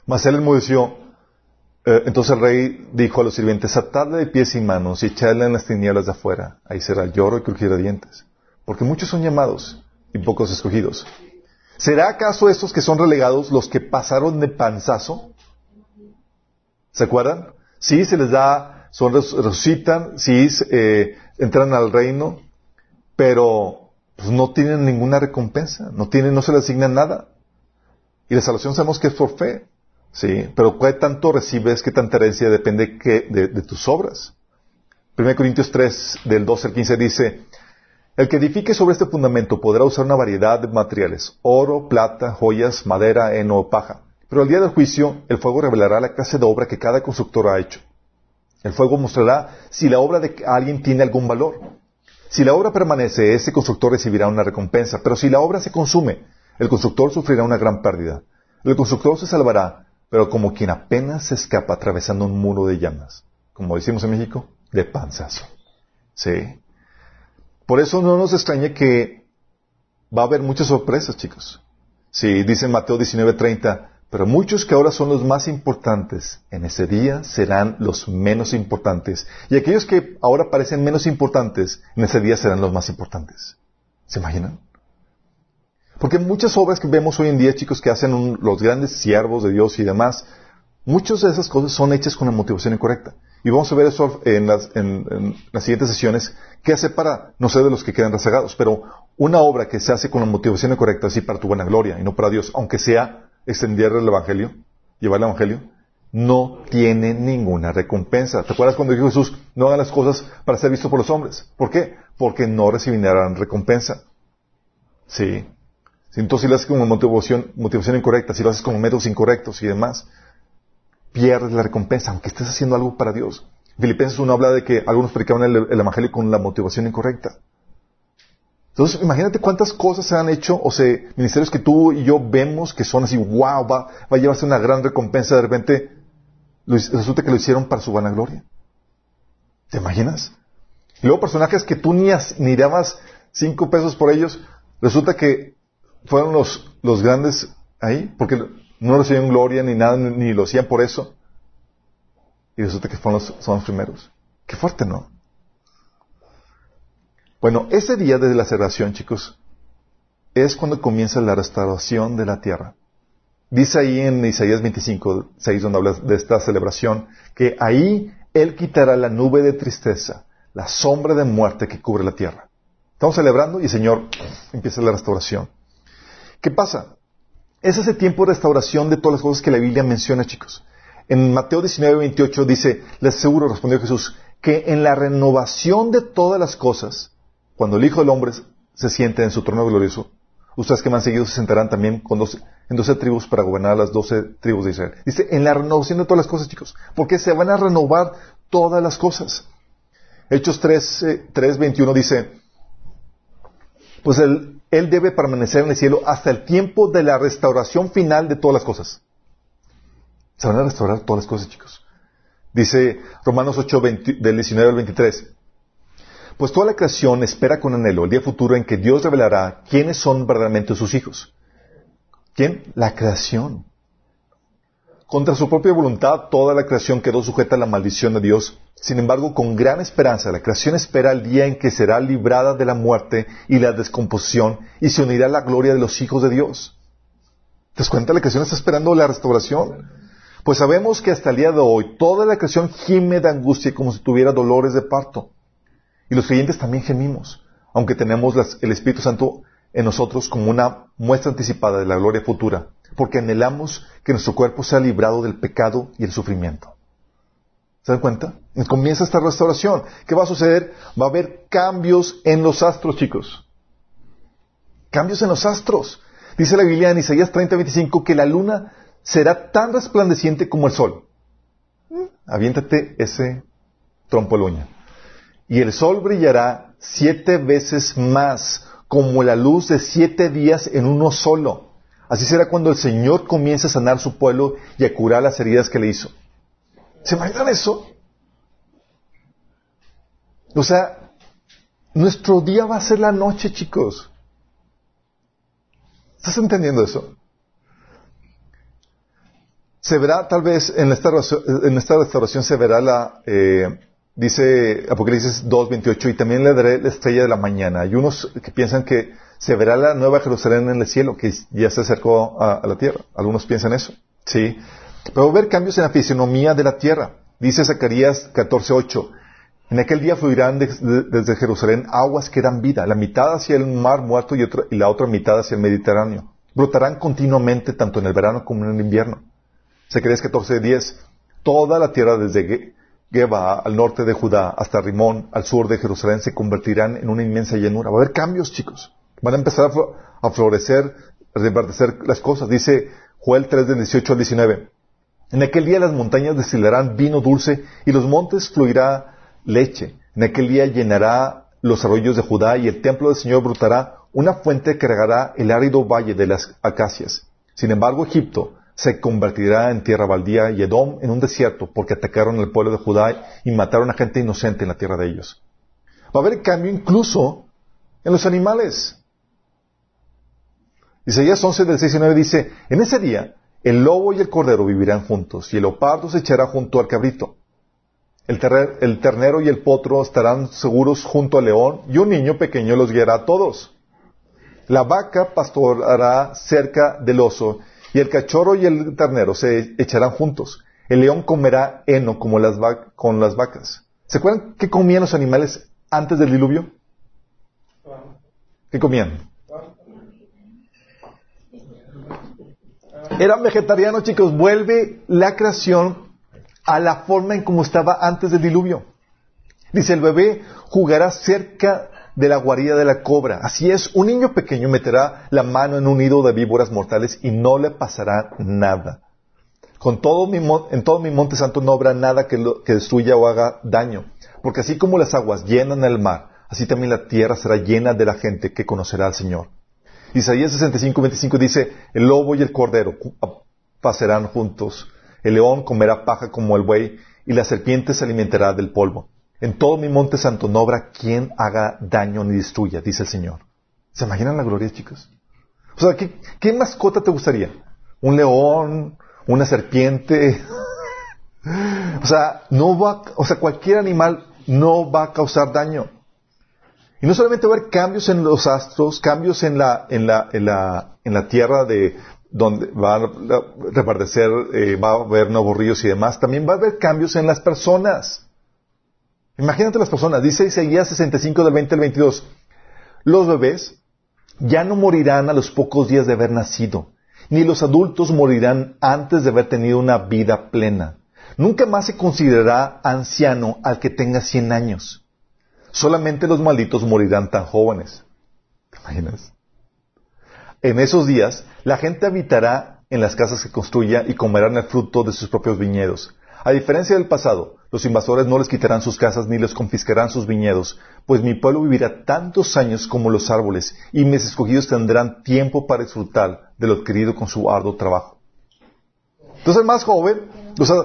Mas él enmudeció, eh, entonces el rey dijo a los sirvientes, atadle de pies y manos y echadle en las tinieblas de afuera. Ahí será lloro y crujir de dientes. Porque muchos son llamados y pocos escogidos. ¿Será acaso estos que son relegados los que pasaron de panzazo? ¿Se acuerdan? Sí, se les da, son, resucitan, sí, eh, entran al reino, pero pues, no tienen ninguna recompensa, no se les asigna nada. Y la salvación sabemos que es por fe. Sí, pero ¿qué tanto recibes? ¿Qué tanta herencia? Depende de, tus obras. 1 Corintios 3, del 12 al 15 dice, el que edifique sobre este fundamento podrá usar una variedad de materiales, oro, plata, joyas, madera, heno o paja. Pero al día del juicio, el fuego revelará la clase de obra que cada constructor ha hecho. El fuego mostrará si la obra de alguien tiene algún valor. Si la obra permanece, ese constructor recibirá una recompensa, pero si la obra se consume, el constructor sufrirá una gran pérdida. El constructor se salvará, pero como quien apenas se escapa atravesando un muro de llamas, como decimos en México, de panzazo. ¿Sí? Por eso no nos extrañe que va a haber muchas sorpresas, chicos. Sí, dice Mateo 19:30, pero muchos que ahora son los más importantes, en ese día serán los menos importantes. Y aquellos que ahora parecen menos importantes, en ese día serán los más importantes. ¿Se imaginan? Porque muchas obras que vemos hoy en día, chicos, que hacen los grandes siervos de Dios y demás, muchas de esas cosas son hechas con la motivación incorrecta. Y vamos a ver eso en las, siguientes sesiones, qué hace para no ser de los que quedan rezagados. Pero una obra que se hace con la motivación incorrecta, así para tu buena gloria y no para Dios, aunque sea extender el Evangelio, llevar el Evangelio, no tiene ninguna recompensa. ¿Te acuerdas cuando dijo Jesús, no hagan las cosas para ser vistos por los hombres? ¿Por qué? Porque no recibirán recompensa. Sí. Entonces, si lo haces como motivación, motivación incorrecta, si lo haces como métodos incorrectos y demás, pierdes la recompensa, aunque estés haciendo algo para Dios. Filipenses 1 habla de que algunos predicaban el, Evangelio con la motivación incorrecta. Entonces, imagínate cuántas cosas se han hecho, o sea, ministerios que tú y yo vemos que son así, wow, va, va a llevarse una gran recompensa, de repente resulta que lo hicieron para su vanagloria. ¿Te imaginas? Y luego personajes que tú ni, ni dabas cinco pesos por ellos, resulta que fueron los, los grandes ahí, porque no recibían gloria ni nada, ni lo hacían por eso. Y resulta que fueron los, son los primeros. Qué fuerte, ¿no? Bueno, ese día de la celebración, chicos, es cuando comienza la restauración de la tierra. Dice ahí en Isaías 25, 6, donde habla de esta celebración, que ahí Él quitará la nube de tristeza, la sombra de muerte que cubre la tierra. Estamos celebrando y el Señor empieza la restauración. ¿Qué pasa? Es ese tiempo de restauración de todas las cosas que la Biblia menciona, chicos. En Mateo 19, 28 dice, les aseguro, respondió Jesús, que en la renovación de todas las cosas, cuando el Hijo del Hombre se siente en su trono glorioso, ustedes que me han seguido se sentarán también con en doce tribus para gobernar a las doce tribus de Israel. Dice, en la renovación de todas las cosas, chicos, porque se van a renovar todas las cosas. Hechos 3, 21 eh, dice, pues él, él debe permanecer en el cielo hasta el tiempo de la restauración final de todas las cosas. Se van a restaurar todas las cosas, chicos. Dice Romanos 8, del 19 al 23. Pues toda la creación espera con anhelo el día futuro en que Dios revelará quiénes son verdaderamente sus hijos. ¿Quién? La creación. Contra su propia voluntad, toda la creación quedó sujeta a la maldición de Dios. Sin embargo, con gran esperanza, la creación espera el día en que será librada de la muerte y la descomposición y se unirá a la gloria de los hijos de Dios. ¿Te das cuenta? La creación está esperando la restauración. Pues sabemos que hasta el día de hoy toda la creación gime de angustia como si tuviera dolores de parto. Y los creyentes también gemimos, aunque tenemos el Espíritu Santo en nosotros como una muestra anticipada de la gloria futura, porque anhelamos que nuestro cuerpo sea librado del pecado y el sufrimiento. ¿Se dan cuenta? comienza esta restauración. ¿Qué va a suceder? Va a haber cambios en los astros, chicos. Cambios en los astros. Dice la Biblia en Isaías 30:25 que la luna será tan resplandeciente como el sol. Aviéntate ese trompo de uña. Y el sol brillará siete veces más como la luz de siete días en uno solo. Así será cuando el Señor comience a sanar su pueblo y a curar las heridas que le hizo. ¿Se imaginan eso? O sea, nuestro día va a ser la noche, chicos. ¿Estás entendiendo eso? Se verá, tal vez, en esta, restauración se verá la, eh, dice Apocalipsis 2.28, y también le daré la estrella de la mañana. Hay unos que piensan que se verá la nueva Jerusalén en el cielo, que ya se acercó a, la tierra. Algunos piensan eso. Sí. Pero va a haber cambios en la fisionomía de la tierra. Dice Zacarías 14.8, en aquel día fluirán desde Jerusalén aguas que dan vida, la mitad hacia el mar muerto y, y la otra mitad hacia el Mediterráneo. Brotarán continuamente tanto en el verano como en el invierno. Zacarías 14.10, toda la tierra desde Geba, al norte de Judá, hasta Rimón, al sur de Jerusalén, se convertirán en una inmensa llanura. Va a haber cambios, chicos. Van a empezar a, florecer, a reverdecer las cosas. Dice Joel 3, del 18 al 19. En aquel día las montañas destilarán vino dulce y los montes fluirá leche. En aquel día llenará los arroyos de Judá y el templo del Señor brotará una fuente que regará el árido valle de las acacias. Sin embargo, Egipto se convertirá en tierra baldía y Edom en un desierto porque atacaron al pueblo de Judá y mataron a gente inocente en la tierra de ellos. Va a haber cambio incluso en los animales. Isaías 11 del 6 y 9 dice, en ese día el lobo y el cordero vivirán juntos y el leopardo se echará junto al cabrito. El, el ternero y el potro estarán seguros junto al león y un niño pequeño los guiará a todos. La vaca pastorará cerca del oso y el cachorro y el ternero se echarán juntos. El león comerá heno como las con las vacas. ¿Se acuerdan qué comían los animales antes del diluvio? ¿Qué comían? Eran vegetarianos, chicos. Vuelve la creación a la forma en como estaba antes del diluvio. Dice, el bebé jugará cerca de la guarida de la cobra. Así es, un niño pequeño meterá la mano en un nido de víboras mortales y no le pasará nada. Con todo mi, en todo mi monte santo no habrá nada que, que destruya o haga daño, porque así como las aguas llenan el mar, así también la tierra será llena de la gente que conocerá al Señor. Isaías 65, 25 dice, el lobo y el cordero pasarán juntos, el león comerá paja como el buey, y la serpiente se alimentará del polvo. En todo mi monte santo no habrá quien haga daño ni destruya, dice el Señor. ¿Se imaginan la gloria, chicos? O sea, ¿qué, qué mascota te gustaría? ¿Un león? ¿Una serpiente? o sea, no va, o sea, cualquier animal no va a causar daño. Y no solamente va a haber cambios en los astros, cambios en la, en la, en la, en la tierra de donde va a repartecer, eh, va a haber nuevos ríos y demás, también va a haber cambios en las personas. Imagínate las personas, dice Isaías 65 del 20 al 22, los bebés ya no morirán a los pocos días de haber nacido, ni los adultos morirán antes de haber tenido una vida plena. Nunca más se considerará anciano al que tenga 100 años Solamente los malditos morirán tan jóvenes. ¿Te imaginas? En esos días, la gente habitará en las casas que construya y comerán el fruto de sus propios viñedos. A diferencia del pasado, los invasores no les quitarán sus casas ni les confiscarán sus viñedos, pues mi pueblo vivirá tantos años como los árboles, y mis escogidos tendrán tiempo para disfrutar de lo adquirido con su arduo trabajo. Entonces, más joven, o sea,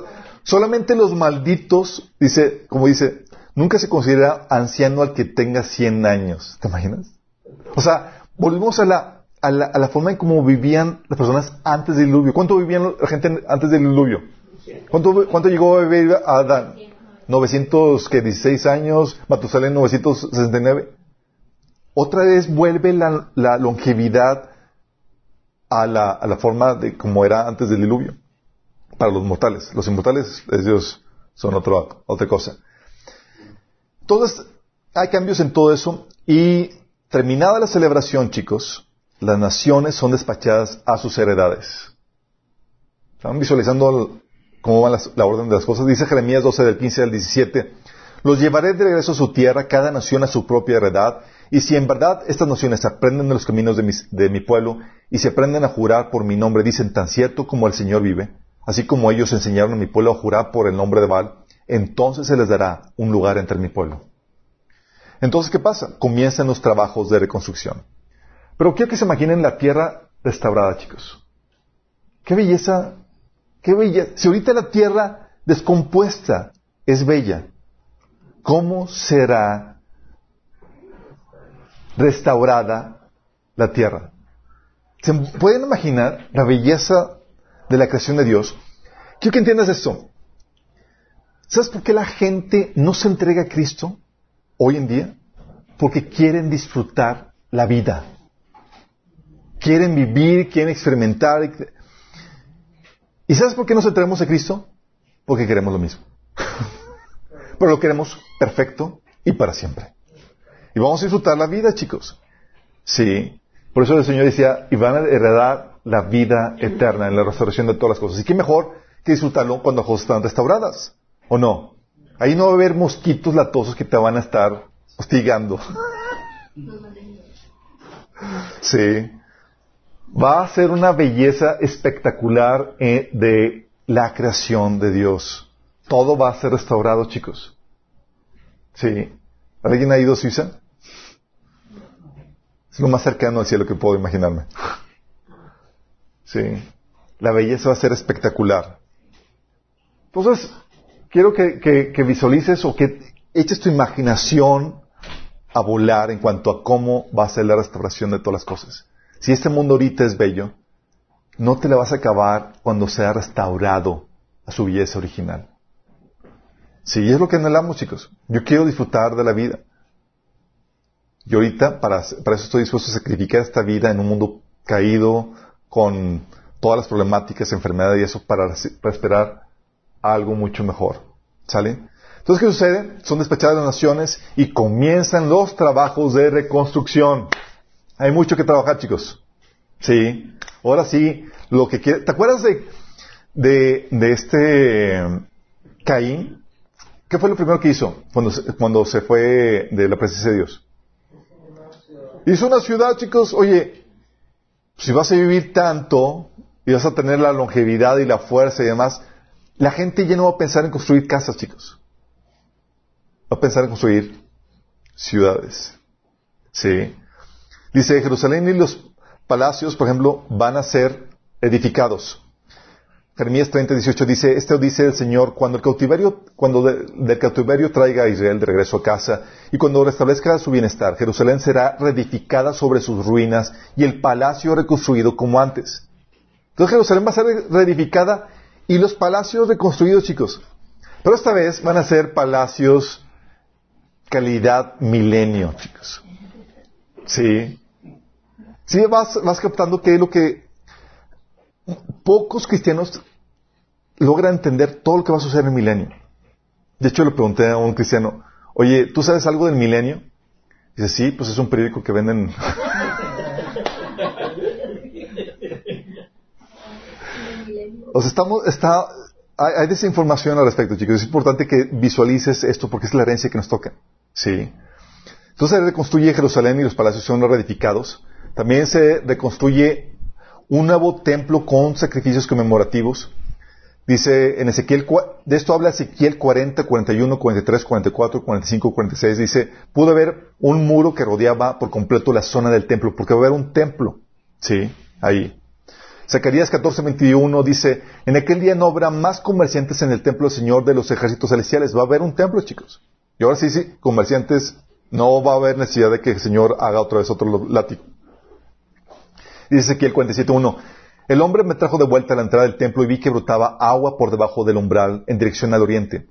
solamente los malditos, dice, como dice, nunca se considera anciano al que tenga 100 años. ¿Te imaginas? O sea, volvemos a la, a la, a la forma en cómo vivían las personas antes del diluvio. ¿Cuánto vivían la gente antes del diluvio? ¿Cuánto, llegó a vivir a Adán? 916 años, Matusalén 969. Otra vez vuelve la, la longevidad a la, a la, forma de como era antes del diluvio. Para los mortales. Los inmortales, ellos son otro, otra cosa. Entonces, hay cambios en todo eso y terminada la celebración, chicos, las naciones son despachadas a sus heredades. ¿Están visualizando cómo va la, orden de las cosas? Dice Jeremías 12 del 15 al 17, los llevaré de regreso a su tierra, cada nación a su propia heredad, y si en verdad estas naciones aprenden de los caminos de de mi pueblo y se aprenden a jurar por mi nombre, dicen tan cierto como el Señor vive, así como ellos enseñaron a mi pueblo a jurar por el nombre de Baal, entonces se les dará un lugar entre mi pueblo. Entonces, ¿qué pasa? Comienzan los trabajos de reconstrucción. Pero quiero que se imaginen la tierra restaurada, chicos. Qué belleza, qué belleza. Si ahorita la tierra descompuesta es bella, ¿cómo será restaurada la tierra? ¿Se pueden imaginar la belleza de la creación de Dios? Quiero que entiendas esto. ¿Sabes por qué la gente no se entrega a Cristo hoy en día? Porque quieren disfrutar la vida. Quieren vivir, quieren experimentar. ¿Y sabes por qué nos entregamos a Cristo? Porque queremos lo mismo. Pero lo queremos perfecto y para siempre. Y vamos a disfrutar la vida, chicos. Sí. Por eso el Señor decía, y van a heredar la vida eterna en la restauración de todas las cosas. Y qué mejor que disfrutarlo cuando las cosas están restauradas. ¿O no? Ahí no va a haber mosquitos latosos que te van a estar hostigando. Sí. Va a ser una belleza espectacular eh, de la creación de Dios. Todo va a ser restaurado, chicos. Sí. ¿Alguien ha ido a Suiza? Es lo más cercano al cielo que puedo imaginarme. Sí. La belleza va a ser espectacular. Entonces, quiero que, visualices o que eches tu imaginación a volar en cuanto a cómo va a ser la restauración de todas las cosas. Si este mundo ahorita es bello, no te la vas a acabar cuando sea restaurado a su belleza original. Sí, es lo que anhelamos, chicos. Yo quiero disfrutar de la vida. Y ahorita, para, eso estoy dispuesto a sacrificar esta vida en un mundo caído, con todas las problemáticas, enfermedades y eso, para, para esperar algo mucho mejor. ¿Sale? Entonces, ¿qué sucede? Son despechadas las naciones y comienzan los trabajos de reconstrucción. Hay mucho que trabajar, chicos. Sí. Ahora sí, lo que quiere. ¿Te acuerdas de, de, este Caín? ¿Qué fue lo primero que hizo cuando, cuando se fue de la presencia de Dios? Hizo una ciudad, chicos. Oye, si vas a vivir tanto y vas a tener la longevidad y la fuerza y demás, la gente ya no va a pensar en construir casas, chicos. Va a pensar en construir ciudades. Sí. Dice, Jerusalén y los palacios, por ejemplo, van a ser edificados. Jeremías 30, 18 dice, este dice el Señor, cuando el cautiverio, cuando de- del cautiverio traiga a Israel de regreso a casa y cuando restablezca su bienestar, Jerusalén será reedificada sobre sus ruinas y el palacio reconstruido como antes. Entonces Jerusalén va a ser reedificada y los palacios reconstruidos, chicos. Pero esta vez van a ser palacios calidad milenio, chicos. Sí. Sí, vas, vas captando que es lo que pocos cristianos logran entender todo lo que va a suceder en el milenio. De hecho, le pregunté a un cristiano, oye, ¿tú sabes algo del milenio? Dice, sí, pues es un periódico que venden. o sea, estamos, está, hay, hay desinformación al respecto, chicos. Es importante que visualices esto porque es la herencia que nos toca. Sí. Entonces reconstruye Jerusalén y los palacios son reedificados. También se reconstruye un nuevo templo con sacrificios conmemorativos. Dice en Ezequiel, de esto habla Ezequiel 40, 41, 43, 44, 45, 46. Dice, pudo haber un muro que rodeaba por completo la zona del templo, porque va a haber un templo. Sí, ahí. Zacarías 14, 21 dice, en aquel día no habrá más comerciantes en el templo del Señor de los ejércitos celestiales. Va a haber un templo, chicos. Y ahora sí, sí, comerciantes, no va a haber necesidad de que el Señor haga otra vez otro látigo. Dice aquí el 47.1. El hombre me trajo de vuelta a la entrada del templo y vi que brotaba agua por debajo del umbral en dirección al oriente,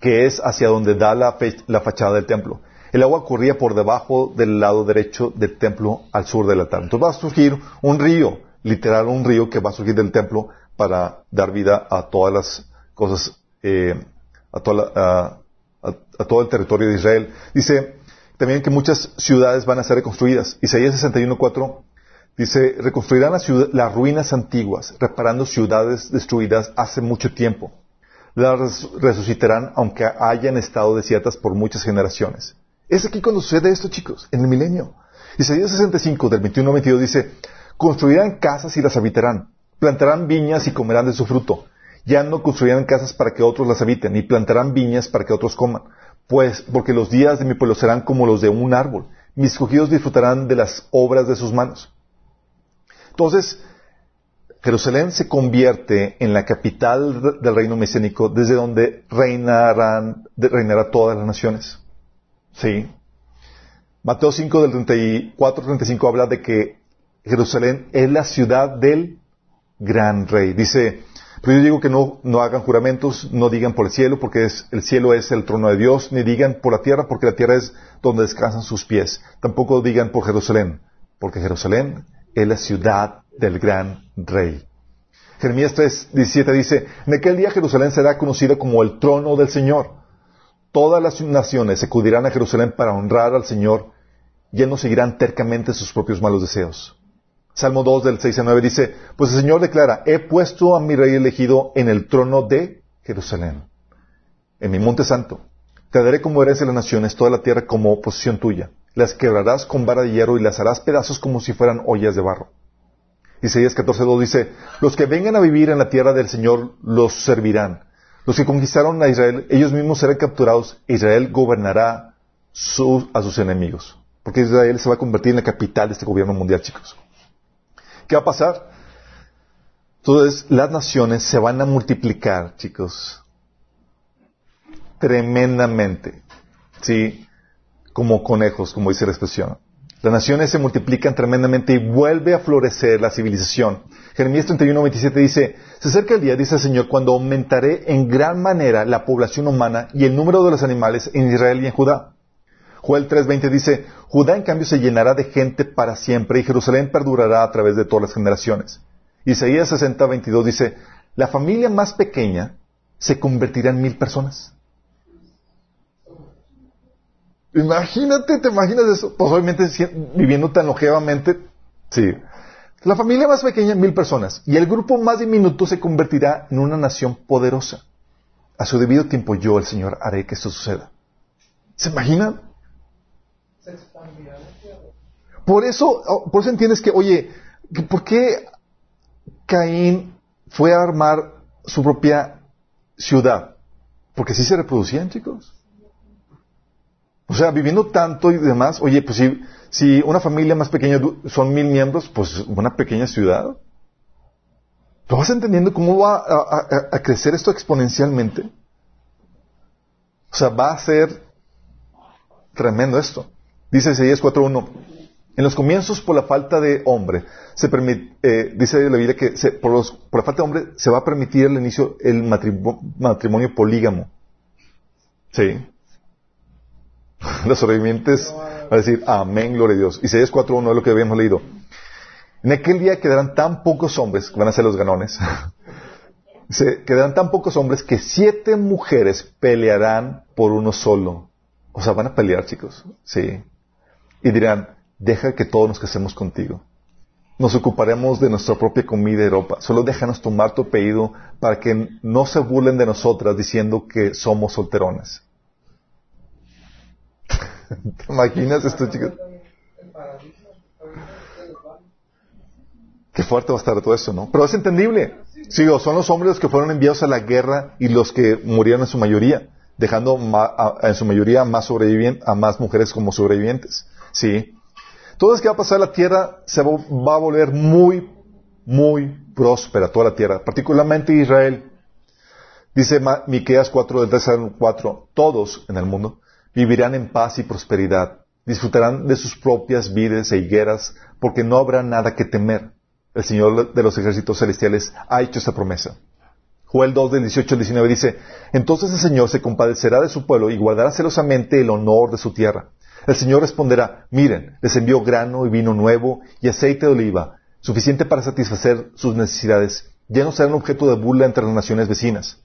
que es hacia donde da la, la fachada del templo. El agua corría por debajo del lado derecho del templo al sur del altar. Entonces va a surgir un río, literal un río que va a surgir del templo para dar vida a todas las cosas, eh, a, toda la- a todo el territorio de Israel. Dice también que muchas ciudades van a ser reconstruidas. Isaías 61.4 Dice, reconstruirán las, ruinas antiguas, reparando ciudades destruidas hace mucho tiempo. Las res- resucitarán aunque hayan estado desiertas por muchas generaciones. Es aquí cuando sucede esto, chicos, en el milenio. Isaías 65, del 21 al 22 dice, construirán casas y las habitarán, plantarán viñas y comerán de su fruto. Ya no construirán casas para que otros las habiten, ni plantarán viñas para que otros coman. Pues, porque los días de mi pueblo serán como los de un árbol. Mis escogidos disfrutarán de las obras de sus manos. Entonces, Jerusalén se convierte en la capital de- del reino mesiánico desde donde reinarán, reinará todas las naciones. Sí. Mateo 5 del 34 al 35 habla de que Jerusalén es la ciudad del gran rey. Dice, pero yo digo que no, no hagan juramentos, no digan por el cielo, porque el cielo es el trono de Dios, ni digan por la tierra, porque la tierra es donde descansan sus pies. Tampoco digan por Jerusalén, porque Jerusalén es la ciudad del gran rey. Jeremías 3, 17 dice, en aquel día Jerusalén será conocida como el trono del Señor. Todas las naciones acudirán a Jerusalén para honrar al Señor, ya no seguirán tercamente sus propios malos deseos. Salmo 2 del 6 a 9 dice, pues el Señor declara, he puesto a mi rey elegido en el trono de Jerusalén, en mi monte santo. Te daré como herencia las naciones toda la tierra como posesión tuya. Las quebrarás con vara de hierro y las harás pedazos como si fueran ollas de barro. Isaías 14.2 dice, los que vengan a vivir en la tierra del Señor los servirán. Los que conquistaron a Israel, ellos mismos serán capturados Israel gobernará a sus enemigos. Porque Israel se va a convertir en la capital de este gobierno mundial, chicos. ¿Qué va a pasar? Entonces, las naciones se van a multiplicar, chicos, tremendamente. ¿Sí? Como conejos, como dice la expresión. Las naciones se multiplican tremendamente y vuelve a florecer la civilización. Jeremías 31, 27 dice, se acerca el día, dice el Señor, cuando aumentaré en gran manera la población humana y el número de los animales en Israel y en Judá. Joel 3:20 dice, Judá en cambio se llenará de gente para siempre y Jerusalén perdurará a través de todas las generaciones. Isaías 60:22 dice, la familia más pequeña se convertirá en mil personas. Imagínate, te imaginas eso. Pues obviamente viviendo tan longevamente, sí. La familia más pequeña, mil personas. Y el grupo más diminuto se convertirá en una nación poderosa. A su debido tiempo yo, el Señor, haré que esto suceda. ¿Se imaginan? Por eso, oh, por eso entiendes que, oye, ¿por qué Caín fue a armar su propia ciudad? Porque así se reproducían, chicos. O sea, viviendo tanto y demás, oye, pues si, si una familia más pequeña son mil miembros, pues una pequeña ciudad. ¿Lo vas entendiendo cómo va a, crecer esto exponencialmente? O sea, va a ser tremendo esto. Dice Isaías 4.1. En los comienzos, por la falta de hombre, se permite, eh, dice la Biblia que por, los, por, la falta de hombre se va a permitir el inicio el matrimonio polígamo. Sí. Los sobrevivientes van a decir, amén, gloria a Dios. Isaías 4.1 es lo que habíamos leído. En aquel día quedarán tan pocos hombres, van a ser los ganones, se quedarán tan pocos hombres que siete mujeres pelearán por uno solo. O sea, van a pelear, chicos. Sí. Y dirán, deja que todos nos casemos contigo. Nos ocuparemos de nuestra propia comida y ropa. Solo déjanos tomar tu apellido para que no se burlen de nosotras diciendo que somos solterones. ¿Te imaginas esto, chicos? Qué fuerte va a estar todo eso, ¿no? Pero es entendible. Sí, son los hombres los que fueron enviados a la guerra y los que murieron en su mayoría, dejando en su mayoría más a más mujeres como sobrevivientes. Sí. Todo que va a pasar la tierra se va, a volver muy, muy próspera, toda la tierra, particularmente Israel. Dice Miqueas 4 del 3 al 4, todos en el mundo vivirán en paz y prosperidad, disfrutarán de sus propias vides e higueras, porque no habrá nada que temer. El Señor de los ejércitos celestiales ha hecho esta promesa. Joel 2 del 18 al 19 dice, Entonces el Señor se compadecerá de su pueblo y guardará celosamente el honor de su tierra. El Señor responderá, miren, les envió grano y vino nuevo y aceite de oliva, suficiente para satisfacer sus necesidades. Ya no serán objeto de burla entre las naciones vecinas.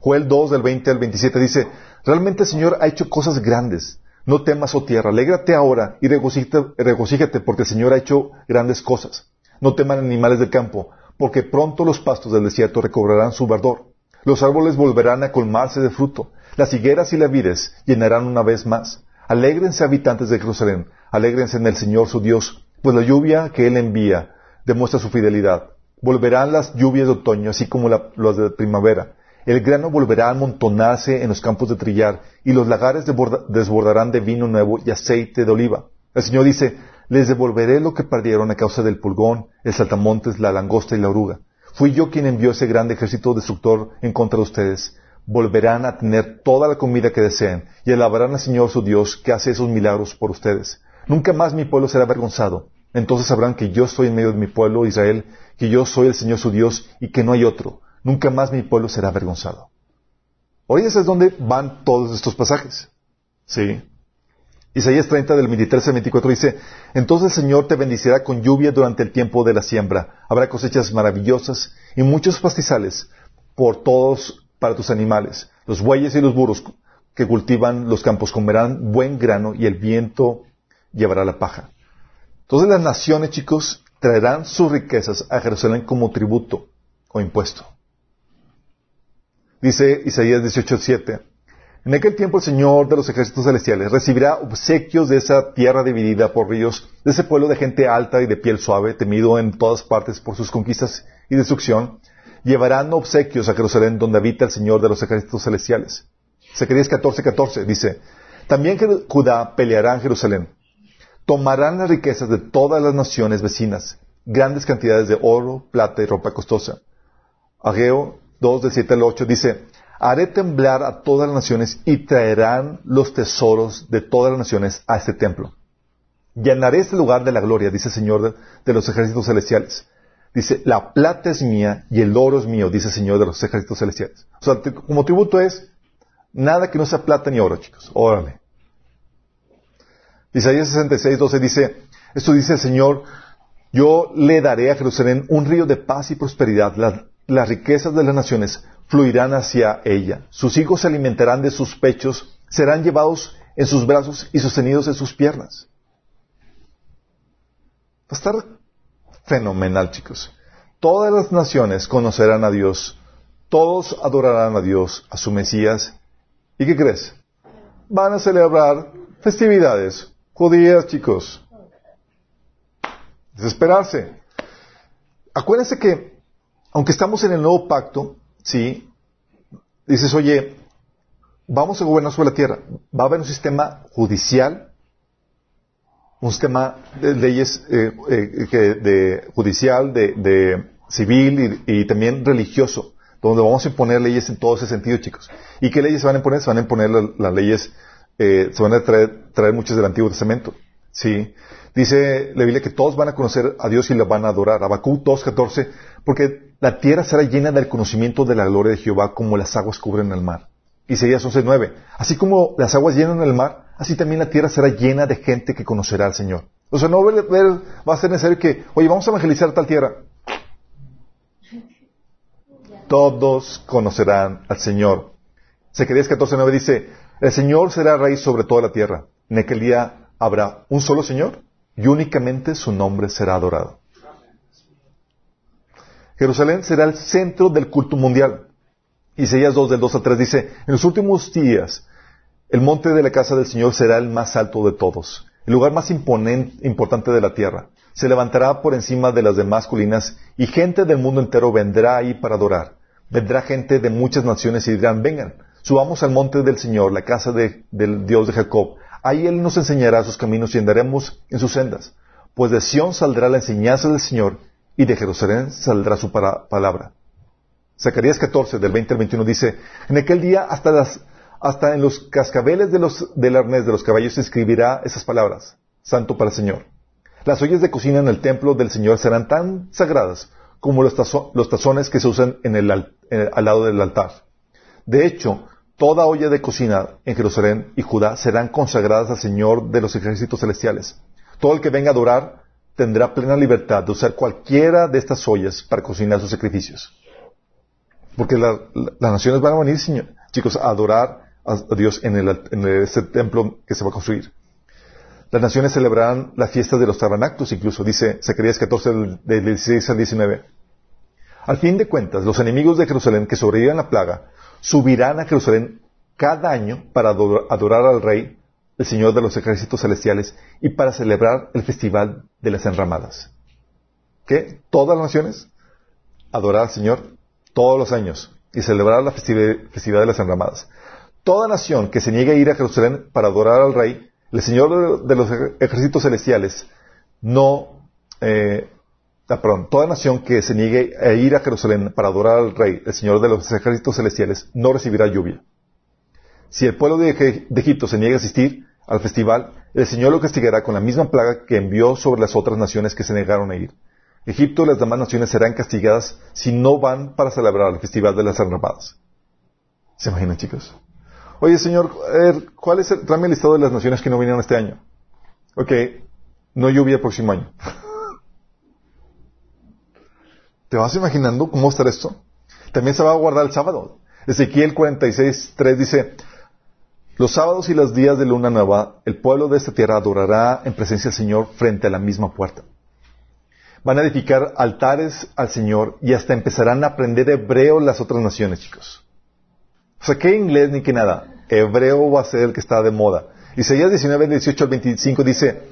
Joel 2 del 20 al 27 dice, Realmente el Señor ha hecho cosas grandes. No temas, oh tierra, alégrate ahora y regocíjate, porque el Señor ha hecho grandes cosas. No teman animales del campo, porque pronto los pastos del desierto recobrarán su verdor. Los árboles volverán a colmarse de fruto. Las higueras y las vides llenarán una vez más. Alégrense habitantes de Jerusalén, alégrense en el Señor su Dios, pues la lluvia que Él envía demuestra su fidelidad. Volverán las lluvias de otoño, así como las de primavera el grano volverá a amontonarse en los campos de trillar, y los lagares desbordarán de vino nuevo y aceite de oliva. El Señor dice, les devolveré lo que perdieron a causa del pulgón, el saltamontes, la langosta y la oruga. Fui yo quien envió ese grande ejército destructor en contra de ustedes. Volverán a tener toda la comida que deseen y alabarán al Señor su Dios que hace esos milagros por ustedes. Nunca más mi pueblo será avergonzado. Entonces sabrán que yo estoy en medio de mi pueblo Israel, que yo soy el Señor su Dios y que no hay otro nunca más mi pueblo será avergonzado. Hoy ese es donde van todos estos pasajes. Sí. Isaías 30 del 23 al 24 dice, Entonces el Señor te bendicirá con lluvia durante el tiempo de la siembra. Habrá cosechas maravillosas y muchos pastizales por todos para tus animales. Los bueyes y los burros que cultivan los campos comerán buen grano y el viento llevará la paja. Entonces las naciones, chicos, traerán sus riquezas a Jerusalén como tributo o impuesto. Dice Isaías 18:7. En aquel tiempo el Señor de los ejércitos celestiales recibirá obsequios de esa tierra dividida por ríos, de ese pueblo de gente alta y de piel suave, temido en todas partes por sus conquistas y destrucción. Llevarán obsequios a Jerusalén donde habita el Señor de los ejércitos celestiales. Zacarías 14:14 dice, también Judá peleará en Jerusalén. Tomarán las riquezas de todas las naciones vecinas, grandes cantidades de oro, plata y ropa costosa. Ageo 2 del 7 al 8 dice, haré temblar a todas las naciones y traerán los tesoros de todas las naciones a este templo. Llenaré este lugar de la gloria, dice el Señor de, los ejércitos celestiales. Dice, la plata es mía y el oro es mío, dice el Señor de los ejércitos celestiales. O sea, como tributo es nada que no sea plata ni oro, chicos. Órale. Isaías 66, 12 dice, esto dice el Señor, yo le daré a Jerusalén un río de paz y prosperidad las riquezas de las naciones fluirán hacia ella. Sus hijos se alimentarán de sus pechos, serán llevados en sus brazos y sostenidos en sus piernas. Va a estar fenomenal, chicos. Todas las naciones conocerán a Dios, todos adorarán a Dios, a su Mesías. ¿Y qué crees? Van a celebrar festividades judías, chicos. Desesperarse. Acuérdense que, aunque estamos en el nuevo pacto, sí, dices, oye, vamos a gobernar sobre la tierra. Va a haber un sistema judicial, un sistema de leyes eh, eh, de, judicial, de, civil y, también religioso, donde vamos a imponer leyes en todo ese sentido, chicos. ¿Y qué leyes se van a imponer? Se van a imponer las leyes, eh, se van a traer, traer muchas del Antiguo Testamento. Sí. Dice la Biblia que todos van a conocer a Dios y le van a adorar. Habacuc 2.14, porque la tierra será llena del conocimiento de la gloria de Jehová como las aguas cubren el mar. Isaías 11.9, así como las aguas llenan el mar, así también la tierra será llena de gente que conocerá al Señor. O sea, no va a ser necesario que, oye, vamos a evangelizar tal tierra. Todos conocerán al Señor. Zacarías 14.9 dice, el Señor será rey sobre toda la tierra. En aquel día habrá un solo Señor y únicamente su nombre será adorado. Jerusalén será el centro del culto mundial. Isaías 2 del 2 al 3 dice, en los últimos días el monte de la casa del Señor será el más alto de todos, el lugar más importante de la tierra. Se levantará por encima de las demás colinas y gente del mundo entero vendrá ahí para adorar. Vendrá gente de muchas naciones y dirán, vengan, subamos al monte del Señor, la casa del Dios de Jacob, Ahí Él nos enseñará sus caminos y andaremos en sus sendas. Pues de Sión saldrá la enseñanza del Señor y de Jerusalén saldrá su palabra. Zacarías 14, del 20 al 21 dice, en aquel día hasta, las, hasta en los cascabeles de los, del arnés de los caballos se escribirá esas palabras, Santo para el Señor. Las ollas de cocina en el templo del Señor serán tan sagradas como los, tazones que se usan en el, al lado del altar. De hecho, toda olla de cocina en Jerusalén y Judá serán consagradas al Señor de los ejércitos celestiales. Todo el que venga a adorar tendrá plena libertad de usar cualquiera de estas ollas para cocinar sus sacrificios. Porque las naciones van a venir, señor, chicos, a adorar a, Dios en, el, ese templo que se va a construir. Las naciones celebrarán las fiestas de los tabernáculos, incluso, dice Zacarías 14, del 16 al 19. Al fin de cuentas, los enemigos de Jerusalén que sobrevivan la plaga subirán a Jerusalén cada año para adorar al Rey, el Señor de los ejércitos celestiales, y para celebrar el festival de las enramadas. ¿Qué? Todas las naciones adorar al Señor todos los años y celebrar la festividad de las enramadas. Toda nación que se niegue a ir a Jerusalén para adorar al Rey, el Señor de los ejércitos celestiales, no eh, Ah, perdón, toda nación que se niegue a ir a Jerusalén para adorar al Rey, el Señor de los ejércitos celestiales, no recibirá lluvia. Si el pueblo de, Egipto se niega a asistir al festival, el Señor lo castigará con la misma plaga que envió sobre las otras naciones que se negaron a ir. Egipto y las demás naciones serán castigadas si no van para celebrar el festival de las armadas. ¿Se imaginan, chicos? Oye, Señor, ¿cuál es el, tráeme el listado de las naciones que no vinieron este año? Ok, no lluvia el próximo año. ¿Te vas imaginando cómo estar esto? También se va a guardar el sábado. Ezequiel 46, 3 dice, los sábados y los días de luna nueva, el pueblo de esta tierra adorará en presencia del Señor frente a la misma puerta. Van a edificar altares al Señor y hasta empezarán a aprender hebreo las otras naciones, chicos. O sea, ¿qué inglés ni qué nada? Hebreo va a ser el que está de moda. Isaías 19, 18 al 25 dice,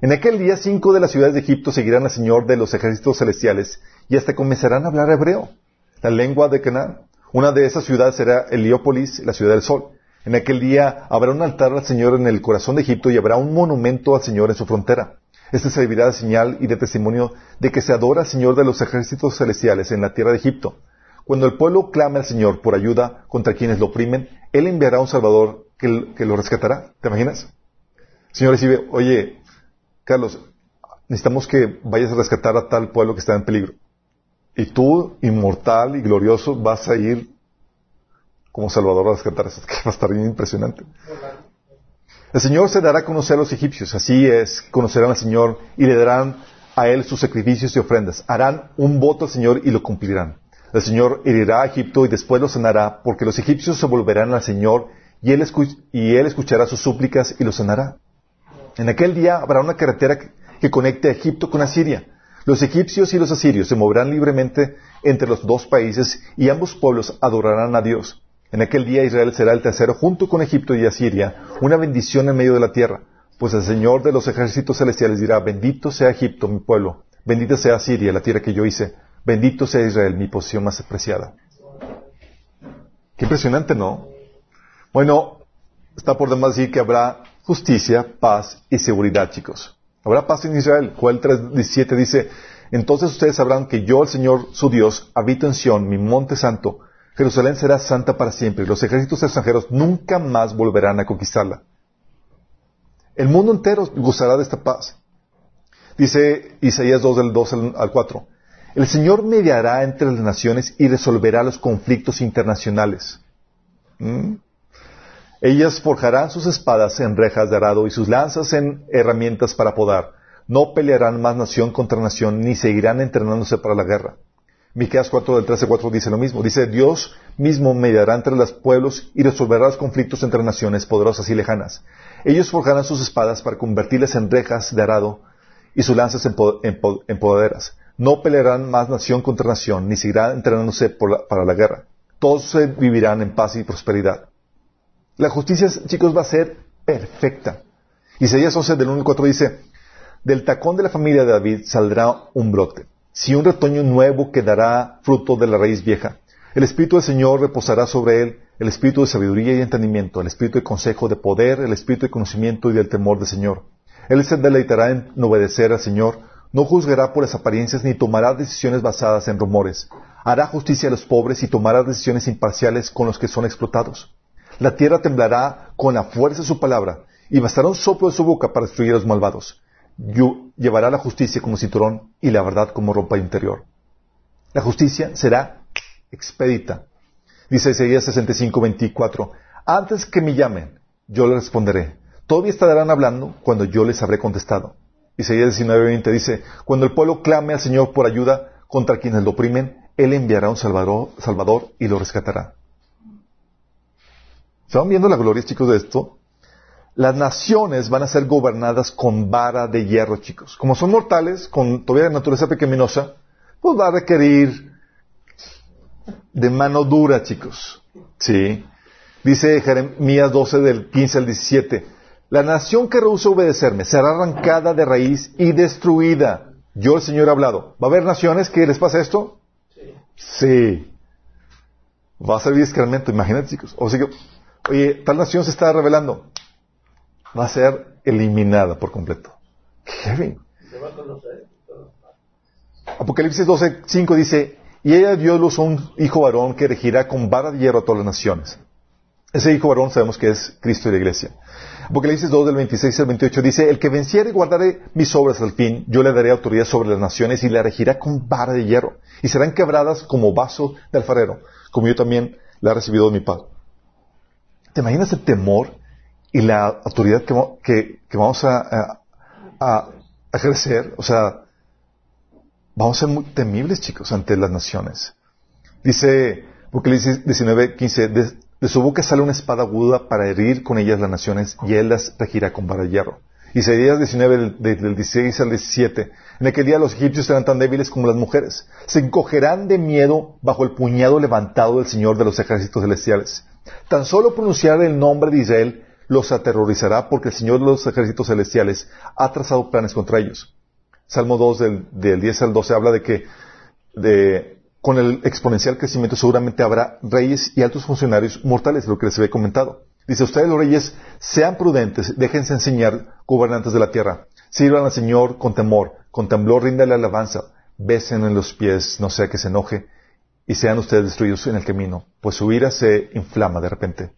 en aquel día cinco de las ciudades de Egipto seguirán al Señor de los ejércitos celestiales y hasta comenzarán a hablar hebreo, la lengua de Canaán. Una de esas ciudades será Heliópolis, la ciudad del sol. En aquel día habrá un altar al Señor en el corazón de Egipto y habrá un monumento al Señor en su frontera. Este servirá de señal y de testimonio de que se adora al Señor de los ejércitos celestiales en la tierra de Egipto. Cuando el pueblo clame al Señor por ayuda contra quienes lo oprimen, Él enviará un Salvador que, lo rescatará. ¿Te imaginas? Señor recibe, oye, Carlos, necesitamos que vayas a rescatar a tal pueblo que está en peligro. Y tú, inmortal y glorioso, vas a ir como Salvador a rescatar. Eso va a estar bien impresionante. El Señor se dará a conocer a los egipcios. Así es, conocerán al Señor y le darán a Él sus sacrificios y ofrendas. Harán un voto al Señor y lo cumplirán. El Señor herirá a Egipto y después lo sanará, porque los egipcios se volverán al Señor y él, y él escuchará sus súplicas y lo sanará. En aquel día habrá una carretera que conecte a Egipto con Asiria Los egipcios y los asirios se moverán libremente entre los dos países y ambos pueblos adorarán a Dios. En aquel día Israel será el tercero junto con Egipto y Asiria, una bendición en medio de la tierra. Pues el Señor de los ejércitos celestiales dirá, bendito sea Egipto, mi pueblo, bendita sea Asiria, la tierra que yo hice, bendito sea Israel, mi posición más apreciada. Qué impresionante, ¿no? Bueno, está por demás decir que habrá justicia, paz y seguridad, chicos. Habrá paz en Israel. Joel 3.17 dice, entonces ustedes sabrán que yo, el Señor, su Dios, habito en Sión, mi monte santo. Jerusalén será santa para siempre y los ejércitos extranjeros nunca más volverán a conquistarla. El mundo entero gozará de esta paz. Dice Isaías 2 del 2 al 4. El Señor mediará entre las naciones y resolverá los conflictos internacionales. ¿Mm? Ellas forjarán sus espadas en rejas de arado y sus lanzas en herramientas para podar. No pelearán más nación contra nación, ni seguirán entrenándose para la guerra. Miqueas 4 del 13 4 dice lo mismo. Dice, Dios mismo mediará entre los pueblos y resolverá los conflictos entre naciones poderosas y lejanas. Ellos forjarán sus espadas para convertirlas en rejas de arado y sus lanzas en, poderas. No pelearán más nación contra nación, ni seguirán entrenándose para la guerra. Todos vivirán en paz y prosperidad. La justicia, chicos, va a ser perfecta. Isaías 11 del 1 al 4 dice, del tacón de la familia de David saldrá un brote. Si un retoño nuevo quedará fruto de la raíz vieja. El Espíritu del Señor reposará sobre él, el Espíritu de sabiduría y entendimiento, el Espíritu de consejo, de poder, el Espíritu de conocimiento y del temor del Señor. Él se deleitará en obedecer al Señor, no juzgará por las apariencias ni tomará decisiones basadas en rumores. Hará justicia a los pobres y tomará decisiones imparciales con los que son explotados. La tierra temblará con la fuerza de su palabra y bastará un soplo de su boca para destruir a los malvados. llevará la justicia como cinturón y la verdad como ropa interior. La justicia será expedita. Dice Isaías 65, 24. Antes que me llamen, yo les responderé. Todavía estarán hablando cuando yo les habré contestado. Isaías 19:20 dice, cuando el pueblo clame al Señor por ayuda contra quienes lo oprimen, Él enviará un salvador y lo rescatará. ¿Estaban viendo la gloria, chicos, de esto? Las naciones van a ser gobernadas con vara de hierro, chicos. Como son mortales, con todavía naturaleza pequeñosa, pues va a requerir de mano dura, chicos. Sí. Dice Jeremías 12 del 15 al 17. La nación que rehúsa obedecerme será arrancada de raíz y destruida. Yo, el Señor, he hablado. ¿Va a haber naciones que les pase esto? Sí. Sí. Va a ser discremente, imagínate, chicos. O sea que, oye, tal nación se está revelando. Va a ser eliminada por completo. Conocer. Apocalipsis 12, 5 dice, y ella dio luz a un hijo varón que regirá con vara de hierro a todas las naciones. Ese hijo varón sabemos que es Cristo y la iglesia. Apocalipsis 2 del 26 al 28 dice, el que venciere y guardare mis obras al fin, yo le daré autoridad sobre las naciones y la regirá con vara de hierro, y serán quebradas como vaso de alfarero, como yo también la he recibido de mi Padre. ¿Te imaginas el temor y la autoridad que, vamos a, ejercer? O sea, vamos a ser muy temibles, chicos, ante las naciones. Dice Apocalipsis 19, 15, de su boca sale una espada aguda para herir con ellas las naciones y él las regirá con vara de hierro. Isaías 19, del, 16 al 17. En aquel día los egipcios serán tan débiles como las mujeres. Se encogerán de miedo bajo el puñado levantado del Señor de los ejércitos celestiales. Tan solo pronunciar el nombre de Israel los aterrorizará porque el Señor de los ejércitos celestiales ha trazado planes contra ellos. Salmo 2 del, del 10 al 12 habla de que con el exponencial crecimiento seguramente habrá reyes y altos funcionarios mortales, lo que les había comentado. Dice, ustedes los reyes, sean prudentes, déjense enseñar, gobernantes de la tierra. Sirvan al Señor con temor, con temblor ríndale alabanza, besen en los pies, no sea que se enoje, y sean ustedes destruidos en el camino, pues su ira se inflama de repente.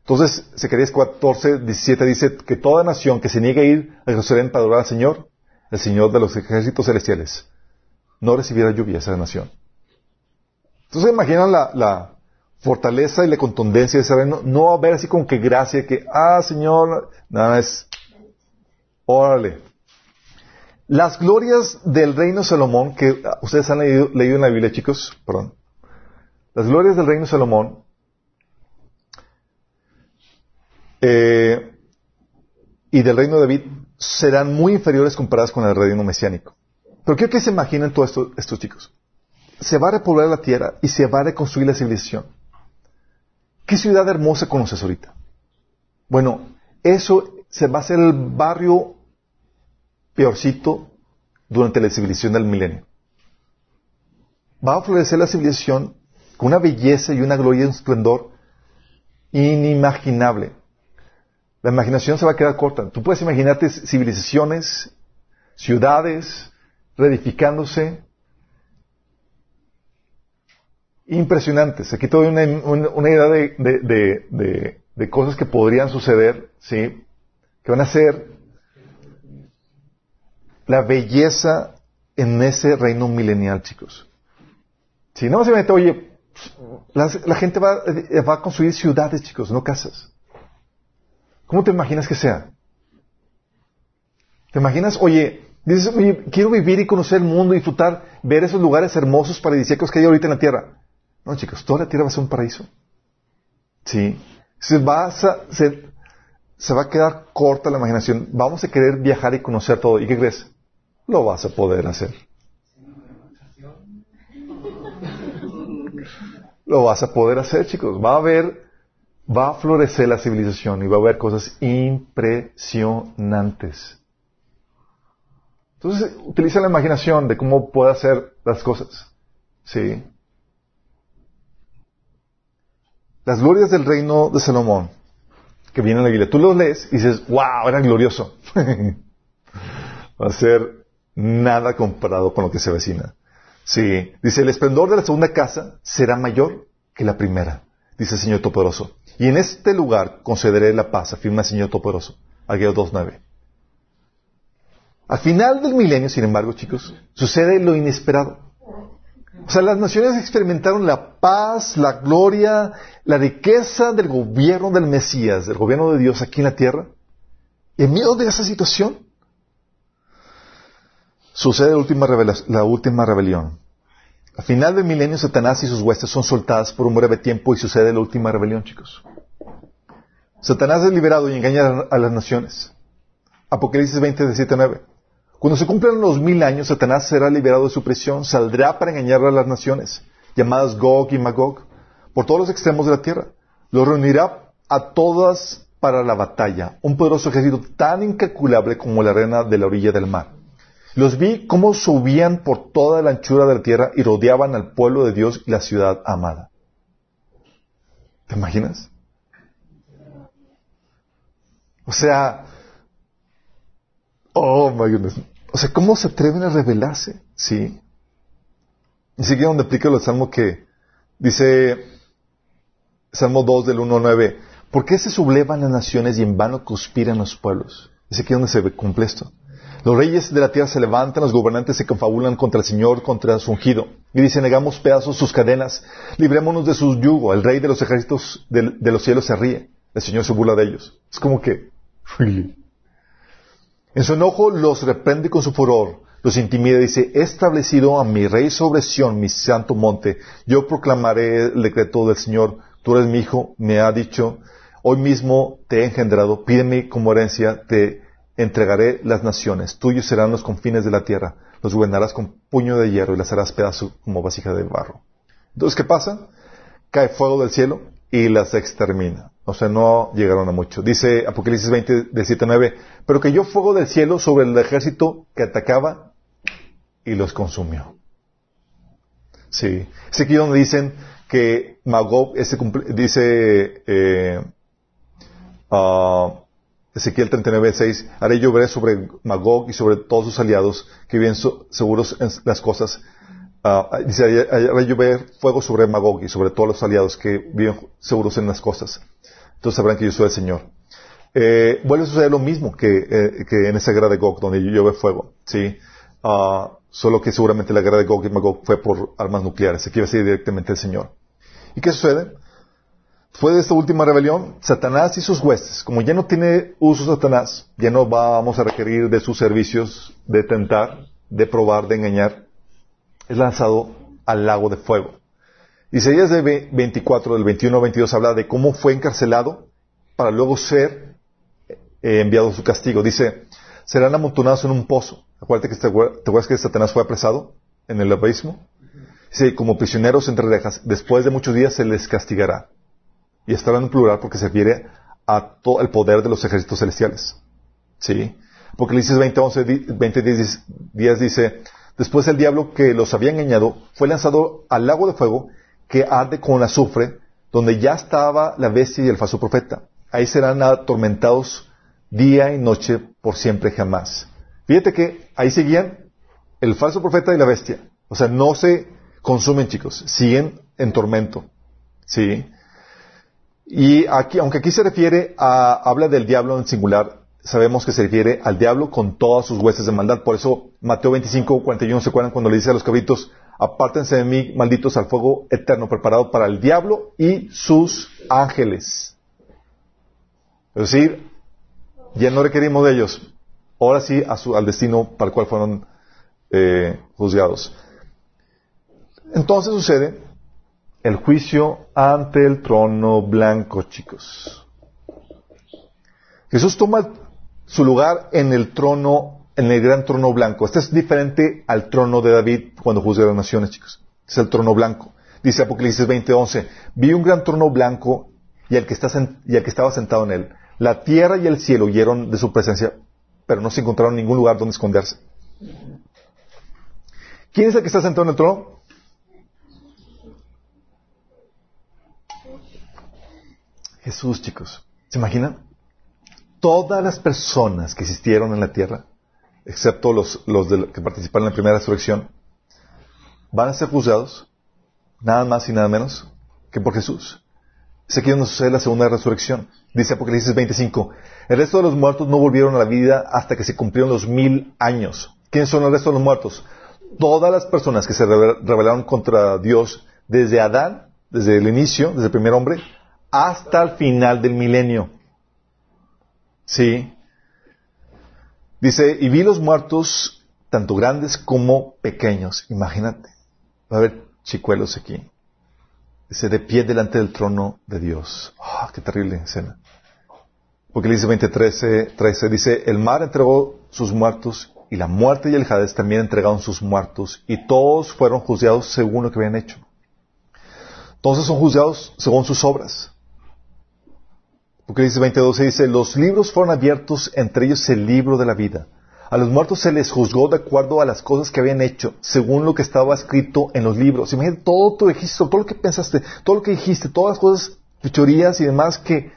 Entonces, Zacarías 14, 17 dice que toda nación que se niegue a ir a Jerusalén para adorar al Señor, el Señor de los ejércitos celestiales, no recibiera lluvia esa nación. Entonces imaginan la, la fortaleza y la contundencia de reino. No a haber así como que gracia, que, ah, Señor, nada es, órale. Las glorias del reino de Salomón, que ustedes han leído, leído en la Biblia, chicos, perdón. Las glorias del reino de Salomón eh, y del reino de David serán muy inferiores comparadas con el reino mesiánico. Pero quiero que se imaginen todos esto, estos chicos. Se va a repoblar la tierra y se va a reconstruir la civilización. ¿Qué ciudad hermosa conoces ahorita? Bueno, eso se va a ser el barrio peorcito durante la civilización del milenio. Va a florecer la civilización con una belleza y una gloria y un esplendor inimaginable. La imaginación se va a quedar corta. Tú puedes imaginarte civilizaciones, ciudades, reedificándose, impresionantes. Aquí te doy una, idea de, de, cosas que podrían suceder, ¿sí? Que van a ser la belleza en ese reino milenial, chicos. Si no, se oye, la, la gente va, va, a construir ciudades, chicos, no casas. ¿Cómo te imaginas que sea? ¿Te imaginas, oye, dices, oye, quiero vivir y conocer el mundo, disfrutar, ver esos lugares hermosos, paradisíacos que hay ahorita en la tierra? No, chicos, toda la tierra va a ser un paraíso. Sí. Se va, a, se, se va a quedar corta la imaginación. Vamos a querer viajar y conocer todo. ¿Y qué crees? Lo vas a poder hacer. Lo vas a poder hacer, chicos. Va a haber, va a florecer la civilización y va a haber cosas impresionantes. Entonces, utiliza la imaginación de cómo puede hacer las cosas. Sí. Las glorias del reino de Salomón, que viene en la Biblia, tú los lees y dices, wow, era glorioso. Va a ser nada comparado con lo que se avecina. Sí, dice, el esplendor de la segunda casa será mayor que la primera, dice el Señor Todopoderoso. Y en este lugar concederé la paz, afirma el Señor Todopoderoso. Ageo 2.9. Al final del milenio, sin embargo, chicos, sucede lo inesperado. O sea, las naciones experimentaron la paz, la gloria, la riqueza del gobierno del Mesías, del gobierno de Dios aquí en la tierra. Y en medio de esa situación, sucede la última, rebelión. Al final del milenio, Satanás y sus huestes son soltadas por un breve tiempo y sucede la última rebelión, chicos. Satanás es liberado y engaña a las naciones. Apocalipsis 20, 17, 9. Cuando se cumplan los mil años, Satanás será liberado de su prisión, saldrá para engañar a las naciones, llamadas Gog y Magog, por todos los extremos de la tierra. Los reunirá a todas para la batalla, un poderoso ejército tan incalculable como la arena de la orilla del mar. Los vi cómo subían por toda la anchura de la tierra y rodeaban al pueblo de Dios y la ciudad amada. ¿Te imaginas? O sea, oh my goodness. O sea, ¿cómo se atreven a rebelarse? Sí. Y sigue donde aplica el salmo que dice, Salmo 2 del 1 al 9, ¿por qué se sublevan las naciones y en vano conspiran los pueblos? Es aquí donde se cumple esto. Los reyes de la tierra se levantan, los gobernantes se confabulan contra el Señor, contra su ungido. Y dicen, negamos pedazos sus cadenas, librémonos de su yugo. El rey de los ejércitos de, de los cielos se ríe. El Señor se burla de ellos. Es como que, en su enojo los reprende con su furor, los intimida y dice, he establecido a mi rey sobre Sión, mi santo monte, yo proclamaré el decreto del Señor, tú eres mi hijo, me ha dicho, hoy mismo te he engendrado, pídeme como herencia, te entregaré las naciones, tuyos serán los confines de la tierra, los gobernarás con puño de hierro y las harás pedazo como vasija de barro. Entonces, ¿qué pasa? Cae fuego del cielo y las extermina. O sea, no llegaron a mucho. Dice Apocalipsis 20, de 7 9, pero cayó fuego del cielo sobre el ejército que atacaba y los consumió. Sí. Es aquí donde dicen que Magog, dice eh, uh, Ezequiel 39, 6, haré llover sobre Magog y sobre todos sus aliados que viven seguros en las cosas. Uh, dice, haré llover fuego sobre Magog y sobre todos los aliados que viven seguros en las cosas entonces sabrán que yo soy el Señor. Eh, vuelve a suceder lo mismo que, eh, que en esa guerra de Gog, donde llueve fuego, ¿sí? Uh, solo que seguramente la guerra de Gog y Magog fue por armas nucleares. Aquí va a ser directamente el Señor. ¿Y qué sucede? Después de esta última rebelión, Satanás y sus huestes, como ya no tiene uso Satanás, ya no vamos a requerir de sus servicios de tentar, de probar, de engañar, es lanzado al lago de fuego. Isaías de 24, del 21 al 22 habla de cómo fue encarcelado para luego ser eh, enviado a su castigo. Dice, serán amontonados en un pozo. Acuérdate que te, te acuerdas que Satanás fue apresado en el abismo. Dice, como prisioneros entre rejas, después de muchos días se les castigará. Y está hablando en plural porque se refiere a todo el poder de los ejércitos celestiales. ¿Sí? Apocalipsis 20, 11, 20 días dice, después el diablo que los había engañado fue lanzado al lago de fuego que arde con azufre, donde ya estaba la bestia y el falso profeta. Ahí serán atormentados día y noche por siempre jamás. Fíjate que ahí seguían el falso profeta y la bestia. O sea, no se consumen, chicos, siguen en tormento. ¿Sí? Y aquí, aunque aquí se refiere a, habla del diablo en singular, sabemos que se refiere al diablo con todas sus huestes de maldad. Por eso Mateo 25, 41, ¿se acuerdan cuando le dice a los cabritos, apártense de mí, malditos, al fuego eterno preparado para el diablo y sus ángeles? Es decir, ya no requerimos de ellos. Ahora sí al destino para el cual fueron eh, juzgados. Entonces sucede el juicio ante el trono blanco, chicos. Jesús toma su lugar en el trono, en el gran trono blanco. Este es diferente al trono de David cuando juzga a las naciones, chicos. Es el trono blanco. Dice Apocalipsis 20:11, vi un gran trono blanco y el, que está y el que estaba sentado en él. La tierra y el cielo huyeron de su presencia, pero no se encontraron ningún lugar donde esconderse. ¿Quién es el que está sentado en el trono? Jesús, chicos. ¿Se imaginan? Todas las personas que existieron en la tierra, excepto los, los que participaron en la primera resurrección, van a ser juzgados, nada más y nada menos que por Jesús. Es aquí donde sucede la segunda resurrección. Dice Apocalipsis 25. El resto de los muertos no volvieron a la vida hasta que se cumplieron los mil años. ¿Quiénes son el resto de los muertos? todas las personas que se rebelaron contra Dios desde Adán, desde el inicio, desde el primer hombre, hasta el final del milenio. Sí. Dice, y vi los muertos, tanto grandes como pequeños. Imagínate. Va a haber chicuelos aquí. Dice, de pie delante del trono de Dios. ¡Ah, qué terrible escena! Porque dice 20, 13, dice, el mar entregó sus muertos y la muerte y el Hades también entregaron sus muertos y todos fueron juzgados según lo que habían hecho. Entonces son juzgados según sus obras. Dice 22, dice, los libros fueron abiertos, entre ellos el libro de la vida. A los muertos se les juzgó de acuerdo a las cosas que habían hecho, según lo que estaba escrito en los libros. Imagínate todo tu registro, todo lo que pensaste, todo lo que dijiste, todas las cosas, fechorías y demás que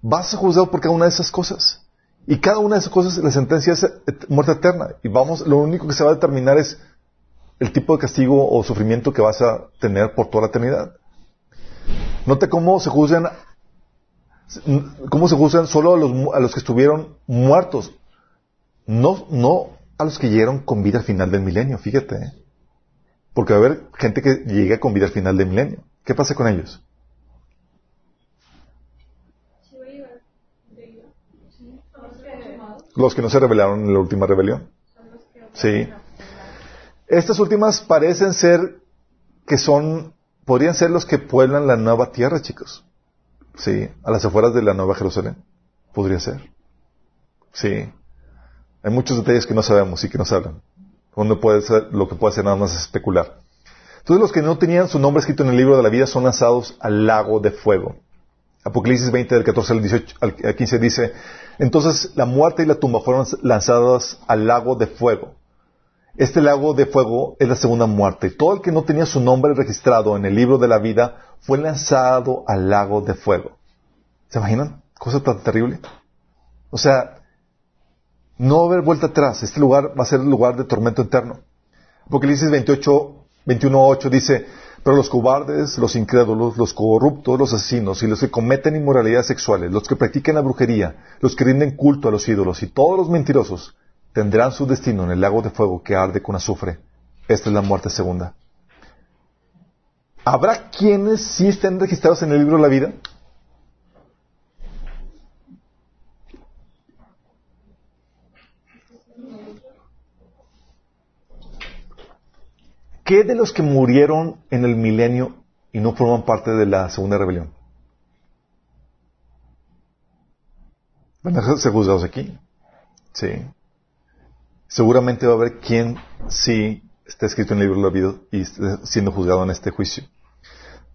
vas a ser juzgado por cada una de esas cosas. Y cada una de esas cosas, la sentencia es muerte eterna. Y vamos, lo único que se va a determinar es el tipo de castigo o sufrimiento que vas a tener por toda la eternidad. Note cómo se juzgan, cómo se juzgan solo a los, a los que estuvieron muertos. No, no a los que llegaron con vida al final del milenio, fíjate. ¿eh? Porque va a haber gente que llega con vida al final del milenio. ¿Qué pasa con ellos? Los que no se rebelaron en la última rebelión. Sí. Estas últimas parecen ser que son, podrían ser los que pueblan la nueva tierra, chicos. Sí, a las afueras de la nueva Jerusalén. Podría ser. Sí. Hay muchos detalles que no sabemos y que no saben. Uno puede ser, lo que puede ser nada más especular. Entonces los que no tenían su nombre escrito en el libro de la vida son lanzados al lago de fuego. Apocalipsis 20 del 14 al, 18, al 15 dice, entonces la muerte y la tumba fueron lanzadas al lago de fuego. Este lago de fuego es la segunda muerte. Todo el que no tenía su nombre registrado en el libro de la vida fue lanzado al lago de fuego. ¿Se imaginan? Cosa tan terrible. O sea, no va a haber vuelta atrás. Este lugar va a ser el lugar de tormento eterno. Apocalipsis 28, 21, 8 dice, pero los cobardes, los incrédulos, los corruptos, los asesinos y los que cometen inmoralidades sexuales, los que practican la brujería, los que rinden culto a los ídolos y todos los mentirosos tendrán su destino en el lago de fuego que arde con azufre. Esta es la muerte segunda. ¿Habrá quienes sí estén registrados en el libro de la vida? ¿Qué de los que murieron en el milenio y no forman parte de la segunda rebelión? Van a ser juzgados aquí. Sí. Seguramente va a haber quien sí está escrito en el libro de la vida y está siendo juzgado en este juicio.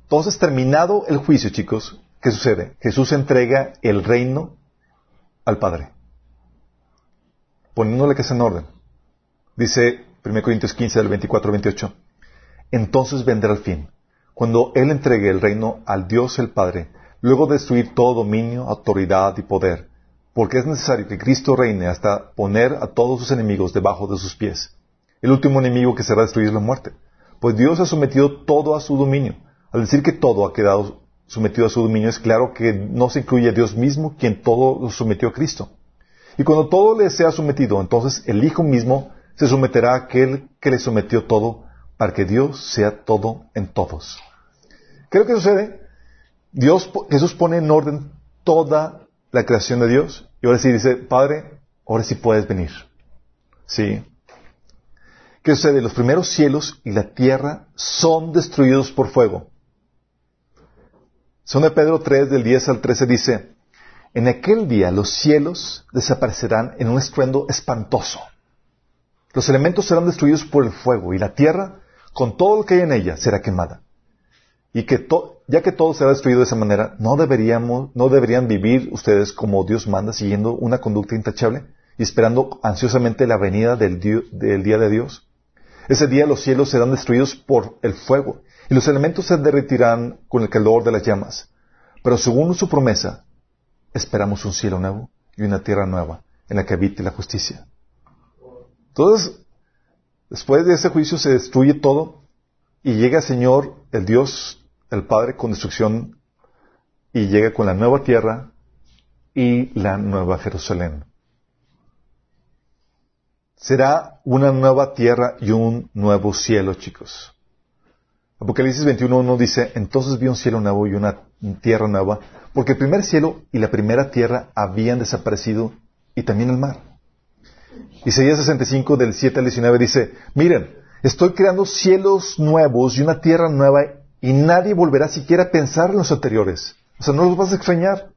Entonces, terminado el juicio, chicos, ¿qué sucede? Jesús entrega el reino al Padre, poniéndole que es en orden. Dice 1 Corintios 15, del 24 al 28. Entonces vendrá el fin, cuando Él entregue el reino al Dios el Padre, luego de destruir todo dominio, autoridad y poder, porque es necesario que Cristo reine hasta poner a todos sus enemigos debajo de sus pies. El último enemigo que será destruido es la muerte, pues Dios ha sometido todo a su dominio. Al decir que todo ha quedado sometido a su dominio, es claro que no se incluye a Dios mismo, quien todo lo sometió a Cristo. Y cuando todo le sea sometido, entonces el Hijo mismo se someterá a aquel que le sometió todo, para que Dios sea todo en todos. ¿Qué es lo que sucede? Dios, Jesús pone en orden toda la creación de Dios. Y ahora sí dice, Padre, ahora sí puedes venir. Sí. ¿Qué sucede? Los primeros cielos y la tierra son destruidos por fuego. De Pedro 3, del 10 al 13 dice, en aquel día los cielos desaparecerán en un estruendo espantoso. Los elementos serán destruidos por el fuego y la tierra, con todo lo que hay en ella, será quemada. Y que ya que todo será destruido de esa manera, ¿no, deberíamos, ¿no deberían vivir ustedes como Dios manda, siguiendo una conducta intachable y esperando ansiosamente la venida del día de Dios? Ese día los cielos serán destruidos por el fuego y los elementos se derretirán con el calor de las llamas. Pero según su promesa, esperamos un cielo nuevo y una tierra nueva en la que habite la justicia. Entonces, después de ese juicio se destruye todo y llega el Señor, el Dios el Padre con destrucción y llega con la nueva tierra y la nueva Jerusalén. Será una nueva tierra y un nuevo cielo, chicos. Apocalipsis 21.1 dice, entonces vi un cielo nuevo y una tierra nueva, porque el primer cielo y la primera tierra habían desaparecido y también el mar. Isaías 65 del 7 al 19 dice, miren, estoy creando cielos nuevos y una tierra nueva y nadie volverá siquiera a pensar en los anteriores. O sea, no los vas a extrañar.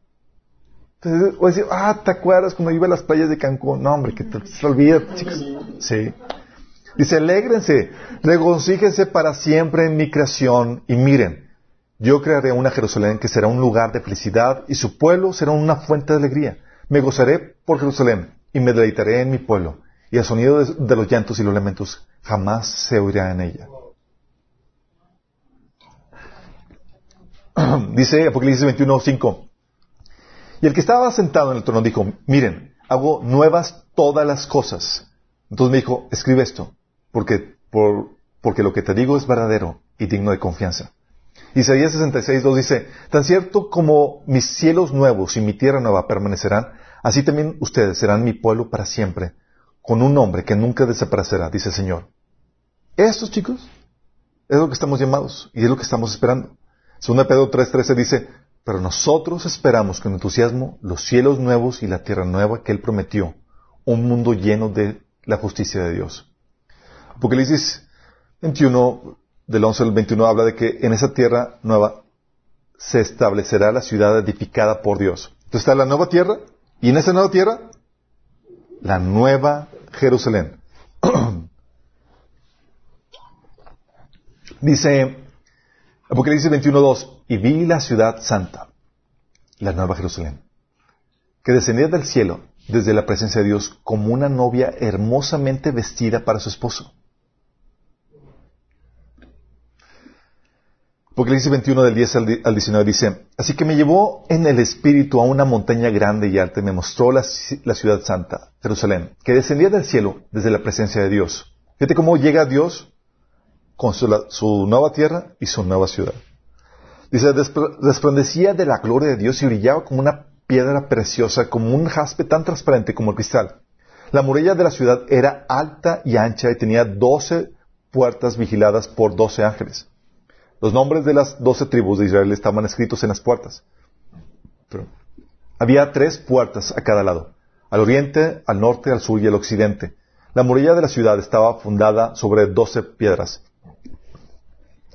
Entonces, o decir, ah, ¿te acuerdas cuando iba a las playas de Cancún? No, hombre, que te, se olvida, chicos. Sí. Dice, alégrense, regocíjense para siempre en mi creación y miren, yo crearé una Jerusalén que será un lugar de felicidad y su pueblo será una fuente de alegría. Me gozaré por Jerusalén y me deleitaré en mi pueblo y el sonido de, de los llantos y los lamentos jamás se oirá en ella. Dice Apocalipsis 21, 5. Y el que estaba sentado en el trono dijo, miren, hago nuevas todas las cosas. Entonces me dijo, escribe esto, porque, porque lo que te digo es verdadero y digno de confianza. Isaías 66, 2 dice, tan cierto como mis cielos nuevos y mi tierra nueva permanecerán, así también ustedes serán mi pueblo para siempre, con un nombre que nunca desaparecerá, dice el Señor. Estos chicos es lo que estamos llamados y es lo que estamos esperando. Segunda Pedro 3.13 dice, pero nosotros esperamos con entusiasmo los cielos nuevos y la tierra nueva que Él prometió, un mundo lleno de la justicia de Dios. Apocalipsis 21, del 11 al 21, habla de que en esa tierra nueva se establecerá la ciudad edificada por Dios. Entonces está la nueva tierra, y en esa nueva tierra, la nueva Jerusalén. Dice Apocalipsis 21.2, y vi la ciudad santa, la nueva Jerusalén, que descendía del cielo desde la presencia de Dios como una novia hermosamente vestida para su esposo. Apocalipsis 21 del 10 al 19 dice, así que me llevó en el espíritu a una montaña grande y alta y me mostró la, la, ciudad santa, Jerusalén, que descendía del cielo desde la presencia de Dios. Fíjate cómo llega Dios con su, nueva tierra y su nueva ciudad. Dice, resplandecía de la gloria de Dios y brillaba como una piedra preciosa, como un jaspe tan transparente como el cristal. La muralla de la ciudad era alta y ancha y tenía doce puertas vigiladas por doce ángeles. Los nombres de las doce tribus de Israel estaban escritos en las puertas. había tres puertas a cada lado, al oriente, al norte, al sur y al occidente. La muralla de la ciudad estaba fundada sobre doce piedras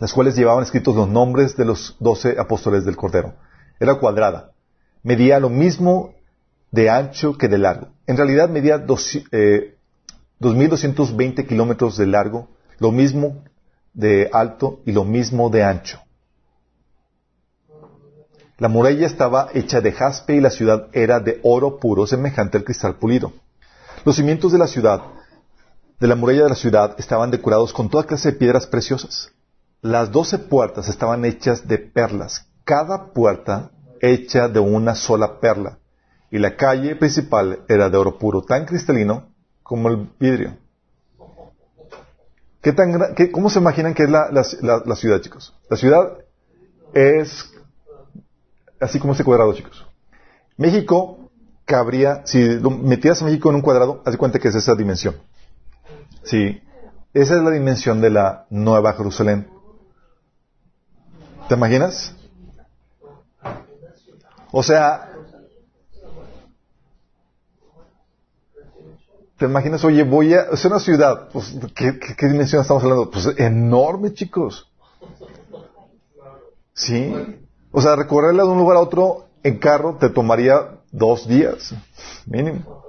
las cuales llevaban escritos los nombres de los doce apóstoles del Cordero. Era cuadrada. Medía lo mismo de ancho que de largo. En realidad medía 200 2.220 kilómetros de largo, lo mismo de alto y lo mismo de ancho. La muralla estaba hecha de jaspe y la ciudad era de oro puro, semejante al cristal pulido. Los cimientos de la ciudad, de la muralla de la ciudad, estaban decorados con toda clase de piedras preciosas. Las doce puertas estaban hechas de perlas, cada puerta hecha de una sola perla, y la calle principal era de oro puro, tan cristalino como el vidrio. ¿Qué tan, ¿Cómo se imaginan que es la, ciudad, chicos? La ciudad es así como este cuadrado, chicos. México cabría, si lo metieras a México en un cuadrado, haz de cuenta que es esa dimensión. Sí. Esa es la dimensión de la Nueva Jerusalén. ¿Te imaginas? O sea, ¿te imaginas? Oye, voy a... Es una ciudad. Pues, ¿qué, dimensión estamos hablando? Pues enorme, chicos. ¿Sí? O sea, recorrerla de un lugar a otro en carro te tomaría dos días, mínimo.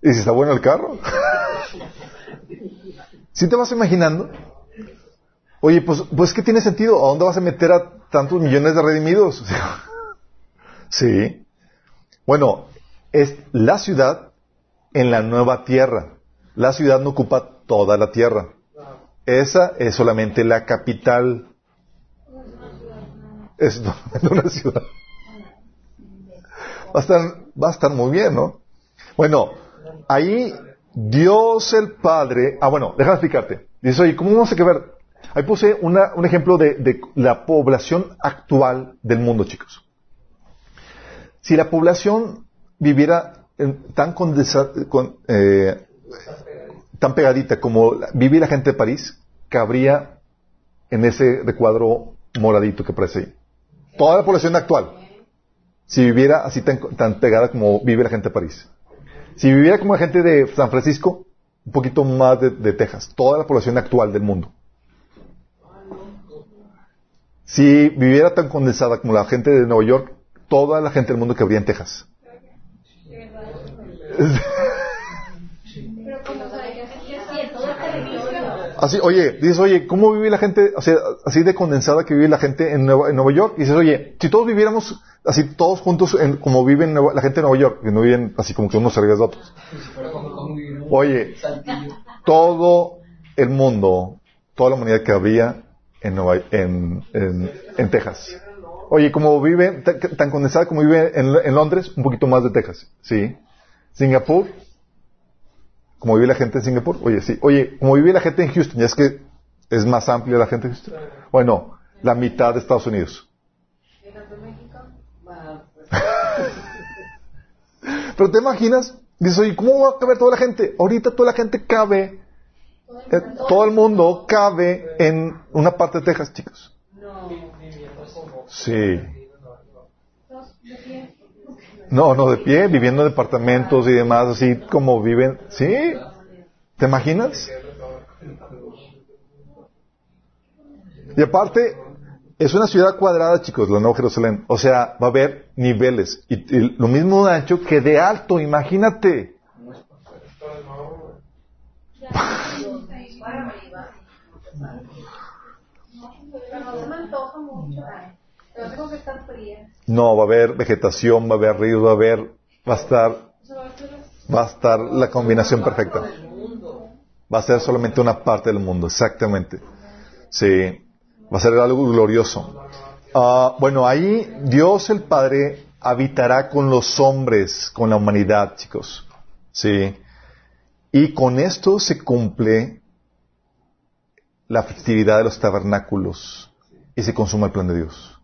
¿Y si está bueno el carro? ¿Sí te vas imaginando? Oye, pues, pues ¿qué tiene sentido? ¿A dónde vas a meter a tantos millones de redimidos? sí. Bueno, es la ciudad en la nueva tierra. La ciudad no ocupa toda la tierra. Esa es solamente la capital es una ciudad. Va a estar, va a estar muy bien, ¿no? Bueno, ahí Dios el Padre, ah bueno, déjame explicarte. Dice, oye, ¿cómo vamos a ver? Ahí puse un ejemplo de, la población actual del mundo, chicos. Si la población viviera tan eh, tan pegadita como vive la gente de París, cabría en ese recuadro moradito que aparece ahí. Toda la población actual. Si viviera así tan, pegada como vive la gente de París. Si viviera como la gente de San Francisco, un poquito más de, Texas. Toda la población actual del mundo. Si viviera tan condensada como la gente de Nueva York, toda la gente del mundo que habría en Texas. Así, oye, dices, oye, ¿cómo vive la gente, así de condensada que vive la gente en Nueva, York? Y dices, oye, si todos viviéramos así todos juntos en, como viven la gente de Nueva York, que no viven así como que unos arriba de otros. Oye, todo el mundo, toda la humanidad que había en, en, en, Texas. Oye, como vive, tan, condensada como vive en, en Londres, un poquito más de Texas, ¿sí? Singapur, como vive la gente en Singapur. Oye, sí. Oye, como vive la gente en Houston, ya es que es más amplia la gente en Houston. Bueno, la mitad de Estados Unidos. Pero te imaginas, dices, oye, ¿cómo va a caber toda la gente? Ahorita toda la gente cabe, eh, todo el mundo cabe en una parte de Texas, chicos. Sí. No, no de pie, viviendo en departamentos y demás, así como viven. ¿Sí? ¿Te imaginas? Y aparte, es una ciudad cuadrada, chicos, la Nueva Jerusalén. O sea, va a haber niveles. Y, lo mismo de ancho que de alto, imagínate. No, va a haber vegetación, va a haber ríos, va a haber, va a estar, va a estar la combinación perfecta. Va a ser solamente una parte del mundo, exactamente. Sí, va a ser algo glorioso. Ah, bueno, ahí Dios el Padre habitará con los hombres, con la humanidad, chicos. Sí. Y con esto se cumple la festividad de los tabernáculos y se consuma el plan de Dios.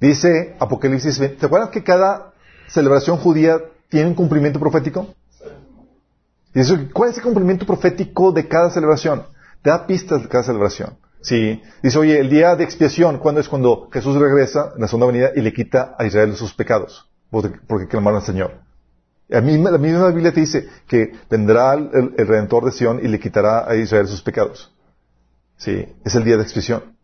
Dice Apocalipsis ¿te acuerdas que cada celebración judía tiene un cumplimiento profético? Dice, ¿cuál es el cumplimiento profético de cada celebración? Te da pistas de cada celebración. Sí. Dice, oye, el día de expiación, ¿cuándo es cuando Jesús regresa en la segunda venida y le quita a Israel sus pecados? Porque, clamaron al Señor. La misma Biblia te dice que vendrá el, Redentor de Sion y le quitará a Israel sus pecados. Sí. Es el día de expiación.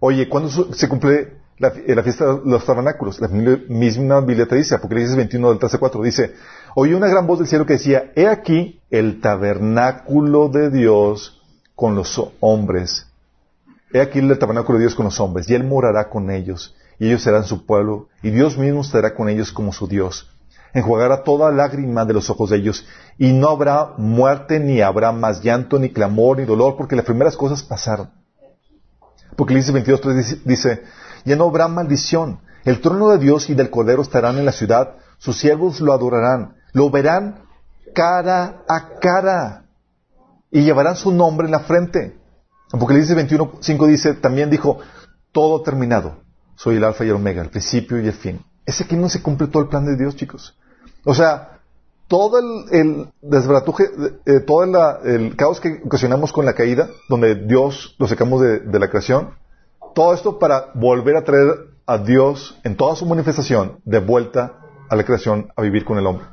Oye, ¿cuándo se cumple la, la, fiesta de los tabernáculos. La misma Biblia te dice, Apocalipsis 21 del 13 4, dice, oí una gran voz del cielo que decía, he aquí el tabernáculo de Dios con los hombres. He aquí el tabernáculo de Dios con los hombres, y Él morará con ellos, y ellos serán su pueblo, y Dios mismo estará con ellos como su Dios. Enjuagará toda lágrima de los ojos de ellos, y no habrá muerte, ni habrá más llanto, ni clamor, ni dolor, porque las primeras cosas pasaron. Porque dice 22.3 dice, ya no habrá maldición. El trono de Dios y del Cordero estarán en la ciudad, sus siervos lo adorarán, lo verán cara a cara, y llevarán su nombre en la frente. Apocalipsis 21.5 dice, también dijo, todo terminado. Soy el alfa y el omega, el principio y el fin. Ese aquí no se cumple todo el plan de Dios, chicos. O sea, todo el, desbratuje, eh, todo el caos que ocasionamos con la caída, donde Dios lo sacamos de, la creación, todo esto para volver a traer a Dios en toda su manifestación de vuelta a la creación a vivir con el hombre.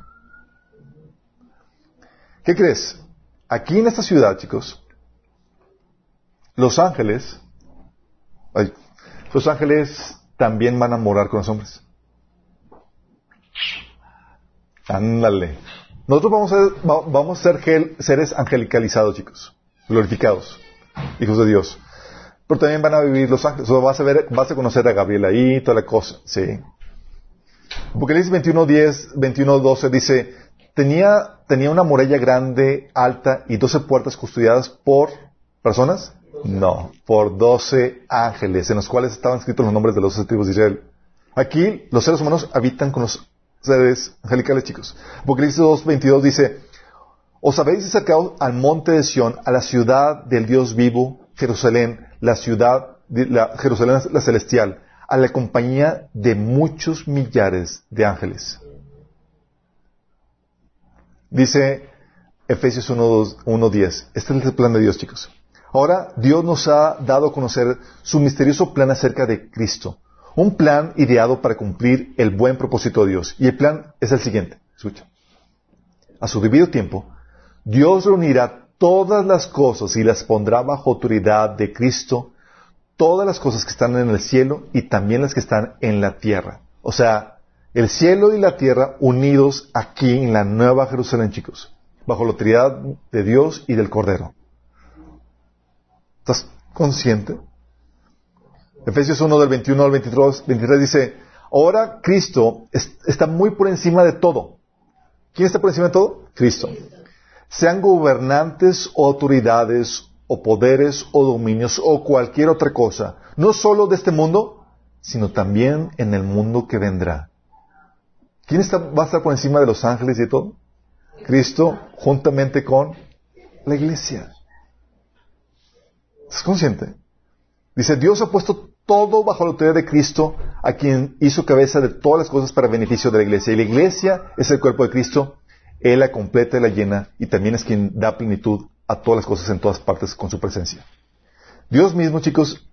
¿Qué crees? Aquí en esta ciudad, chicos, los ángeles, los ángeles también van a morar con los hombres. Ándale. Nosotros vamos a, vamos a ser seres angelicalizados, chicos. Glorificados. Hijos de Dios. Pero también van a vivir los ángeles. O vas a ver, vas a conocer a Gabriel ahí, toda la cosa. Sí. Apocalipsis 21, 10, 21, 12 dice, tenía, tenía una muralla grande, alta y doce puertas custodiadas por personas. No, por doce ángeles, en los cuales estaban escritos los nombres de los tribus de Israel. Aquí los seres humanos habitan con los seres angelicales, chicos. Apocalipsis 2.22 dice, os habéis acercado al monte de Sión, a la ciudad del Dios vivo, Jerusalén, la ciudad, la, Jerusalén la celestial, a la compañía de muchos millares de ángeles. Dice Efesios 1.10, este es el plan de Dios, chicos. Ahora Dios nos ha dado a conocer su misterioso plan acerca de Cristo un plan ideado para cumplir el buen propósito de Dios. Y el plan es el siguiente. Escucha. A su debido tiempo, Dios reunirá todas las cosas y las pondrá bajo autoridad de Cristo, todas las cosas que están en el cielo y también las que están en la tierra. O sea, el cielo y la tierra unidos aquí en la nueva Jerusalén, chicos, bajo la autoridad de Dios y del Cordero. ¿Estás consciente? Efesios 1 del 21 al 23, 23 dice, ahora Cristo está muy por encima de todo. ¿Quién está por encima de todo? Cristo. Sean gobernantes o autoridades o poderes o dominios o cualquier otra cosa, no solo de este mundo, sino también en el mundo que vendrá. ¿Quién está, va a estar por encima de los ángeles y de todo? Cristo juntamente con la iglesia. ¿Estás consciente? Dice, Dios ha puesto todo bajo la autoridad de Cristo, a quien hizo cabeza de todas las cosas para beneficio de la iglesia. Y la iglesia es el cuerpo de Cristo, Él la completa y la llena, y también es quien da plenitud a todas las cosas en todas partes con su presencia. Dios mismo, chicos,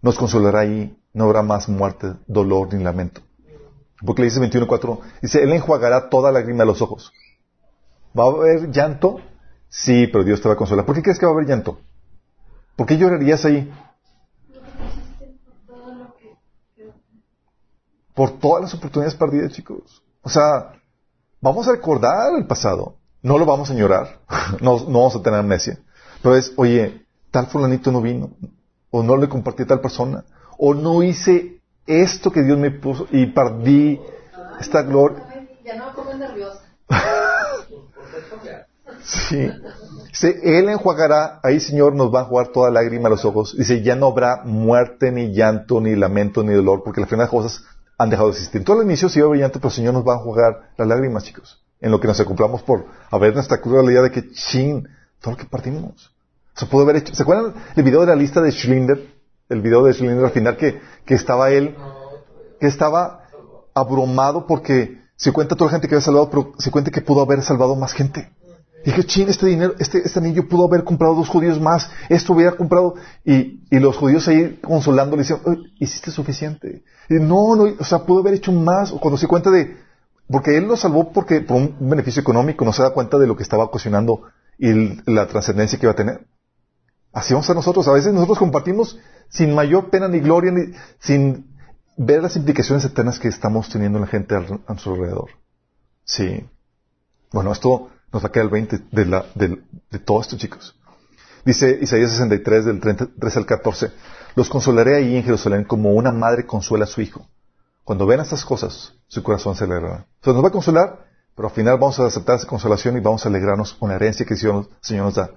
nos consolará ahí, no habrá más muerte, dolor ni lamento. Porque le dice 21.4, dice, Él enjuagará toda lágrima de los ojos. ¿Va a haber llanto? Sí, pero Dios te va a consolar. ¿Por qué crees que va a haber llanto? ¿Por qué llorarías ahí? Por todas las oportunidades perdidas, chicos. O sea, vamos a recordar el pasado. No lo vamos a llorar. no, no vamos a tener amnesia. Pero es, oye, tal fulanito no vino. O no le compartí a tal persona. O no hice esto que Dios me puso y perdí esta gloria. Ya no me nerviosa. sí. Dice, Él enjuagará, ahí Señor nos va a enjuagar toda lágrima a los ojos. Dice, ya no habrá muerte, ni llanto, ni lamento, ni dolor, porque las primeras cosas han dejado de existir. Todo el inicio sí iba brillante, pero el Señor nos va a jugar las lágrimas, chicos. En lo que nos ocupamos por haber nuestra cruda idea de que, chin, todo lo que partimos. Se pudo haber hecho. ¿Se acuerdan el video de la lista de Schlinder? El video de Schlinder al final que, que estaba él, que estaba abrumado porque se cuenta toda la gente que había salvado, pero se cuenta que pudo haber salvado más gente. Dije, chin, este dinero, este, este anillo pudo haber comprado dos judíos más, esto hubiera comprado, y, y los judíos ahí consolando le decían, hiciste suficiente. Y no, no, o sea, pudo haber hecho más, o cuando se cuenta de, porque él lo salvó porque, por un beneficio económico, no se da cuenta de lo que estaba ocasionando y la trascendencia que iba a tener. Así vamos a nosotros, a veces nosotros compartimos sin mayor pena ni gloria, ni, sin ver las implicaciones eternas que estamos teniendo en la gente a nuestro alrededor. Sí. Bueno, esto nos va el 20 de, la, de, todo esto, chicos. Dice Isaías 63, del 33 al 14. Los consolaré ahí en Jerusalén como una madre consuela a su hijo. Cuando vean estas cosas, su corazón se alegrará. Entonces nos va a consolar, pero al final vamos a aceptar esa consolación y vamos a alegrarnos con la herencia que el Señor, nos da.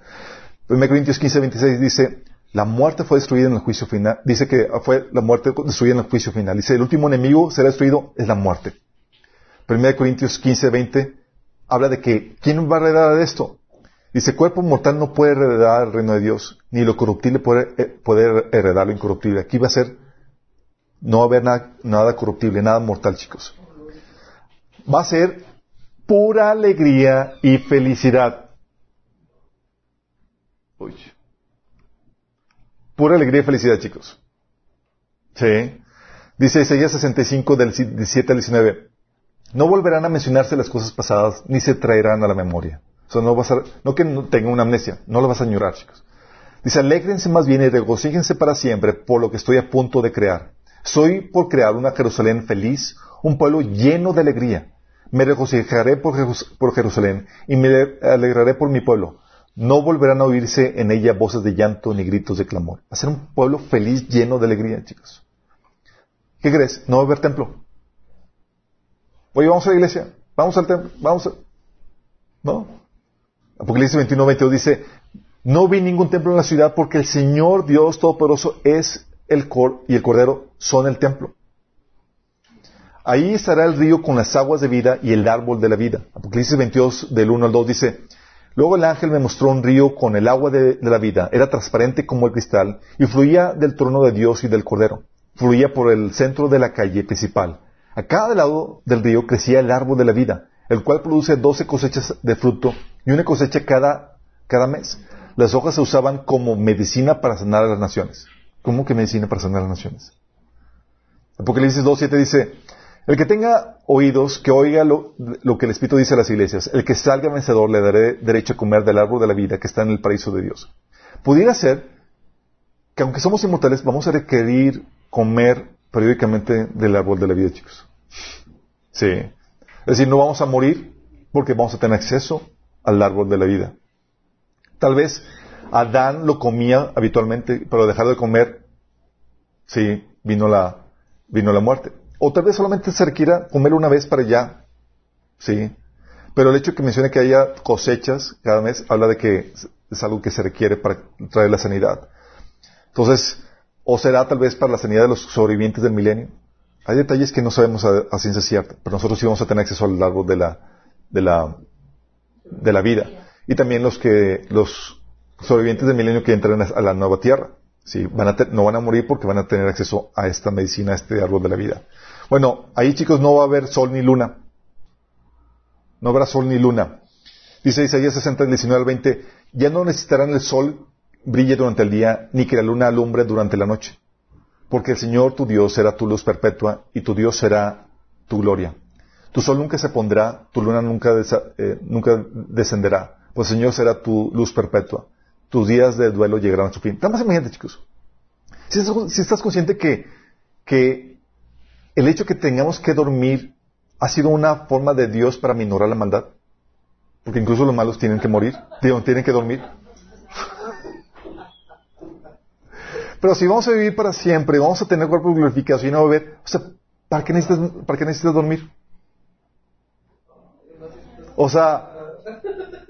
1 Corintios 15, 26 dice, la muerte fue destruida en el juicio final. Dice que fue la muerte destruida en el juicio final. Dice, el último enemigo será destruido es la muerte. 1 Corintios 15, 20 habla de que, ¿quién va a heredar esto? Dice, cuerpo mortal no puede heredar el reino de Dios, ni lo corruptible puede, eh, heredar lo incorruptible. Aquí va a ser, no va a haber nada, nada corruptible, nada mortal, chicos. Va a ser pura alegría y felicidad. Uy. Pura alegría y felicidad, chicos. Sí. Dice Isaías 65 del 17 al 19. No volverán a mencionarse las cosas pasadas, ni se traerán a la memoria. O sea, no a, no que no tengan una amnesia, no lo vas a añorar, chicos. Dice, alégrense más bien y regocíjense para siempre por lo que estoy a punto de crear. Soy por crear una Jerusalén feliz, un pueblo lleno de alegría. Me regocijaré por, por Jerusalén y me alegraré por mi pueblo. No volverán a oírse en ella voces de llanto ni gritos de clamor. Va a ser un pueblo feliz, lleno de alegría, chicos. ¿Qué crees? No va a haber templo. Oye, vamos a la iglesia. Vamos al templo. Vamos a... ¿No? Apocalipsis 21, 22 dice, no vi ningún templo en la ciudad porque el Señor Dios Todopoderoso es el cor y el Cordero son el templo. Ahí estará el río con las aguas de vida y el árbol de la vida. Apocalipsis 22 del 1 al 2 dice, Luego el ángel me mostró un río con el agua de, la vida. Era transparente como el cristal y fluía del trono de Dios y del Cordero. Fluía por el centro de la calle principal. A cada lado del río crecía el árbol de la vida, el cual produce doce cosechas de fruto y una cosecha cada, cada mes. Las hojas se usaban como medicina para sanar a las naciones. ¿Cómo que medicina para sanar a las naciones? Apocalipsis 2.7 dice, el que tenga oídos, que oiga lo, que el Espíritu dice a las iglesias. El que salga vencedor le daré derecho a comer del árbol de la vida que está en el paraíso de Dios. Pudiera ser que aunque somos inmortales, vamos a requerir comer periódicamente del árbol de la vida, chicos. Sí. Es decir, no vamos a morir porque vamos a tener acceso al árbol de la vida. Tal vez Adán lo comía habitualmente, pero dejar de comer, sí, vino la, vino la muerte. O tal vez solamente se requiera comer una vez para ya. Sí. Pero el hecho que mencione que haya cosechas cada mes habla de que es algo que se requiere para traer la sanidad. Entonces, o será tal vez para la sanidad de los sobrevivientes del milenio. Hay detalles que no sabemos a, ciencia cierta, pero nosotros sí vamos a tener acceso al largo de la, de la, de la vida. Y también los que, los sobrevivientes del milenio que entran a la nueva tierra. Sí, van a no van a morir porque van a tener acceso a esta medicina, a este árbol de la vida. Bueno, ahí chicos no va a haber sol ni luna. No habrá sol ni luna. Dice Isaías 60, 19 al 20, ya no necesitarán el sol brille durante el día, ni que la luna alumbre durante la noche. Porque el Señor tu Dios será tu luz perpetua y tu Dios será tu gloria. Tu sol nunca se pondrá, tu luna nunca, eh, nunca descenderá, pues el Señor será tu luz perpetua. Tus días de duelo llegarán a su fin. Está más imagínate, chicos. Si estás, si estás consciente que, que el hecho que tengamos que dormir ha sido una forma de Dios para minorar la maldad. Porque incluso los malos tienen que morir, tienen que dormir. Pero si vamos a vivir para siempre, vamos a tener cuerpo glorificado y no ver, o sea, ¿para qué necesitas, para qué necesitas dormir? O sea,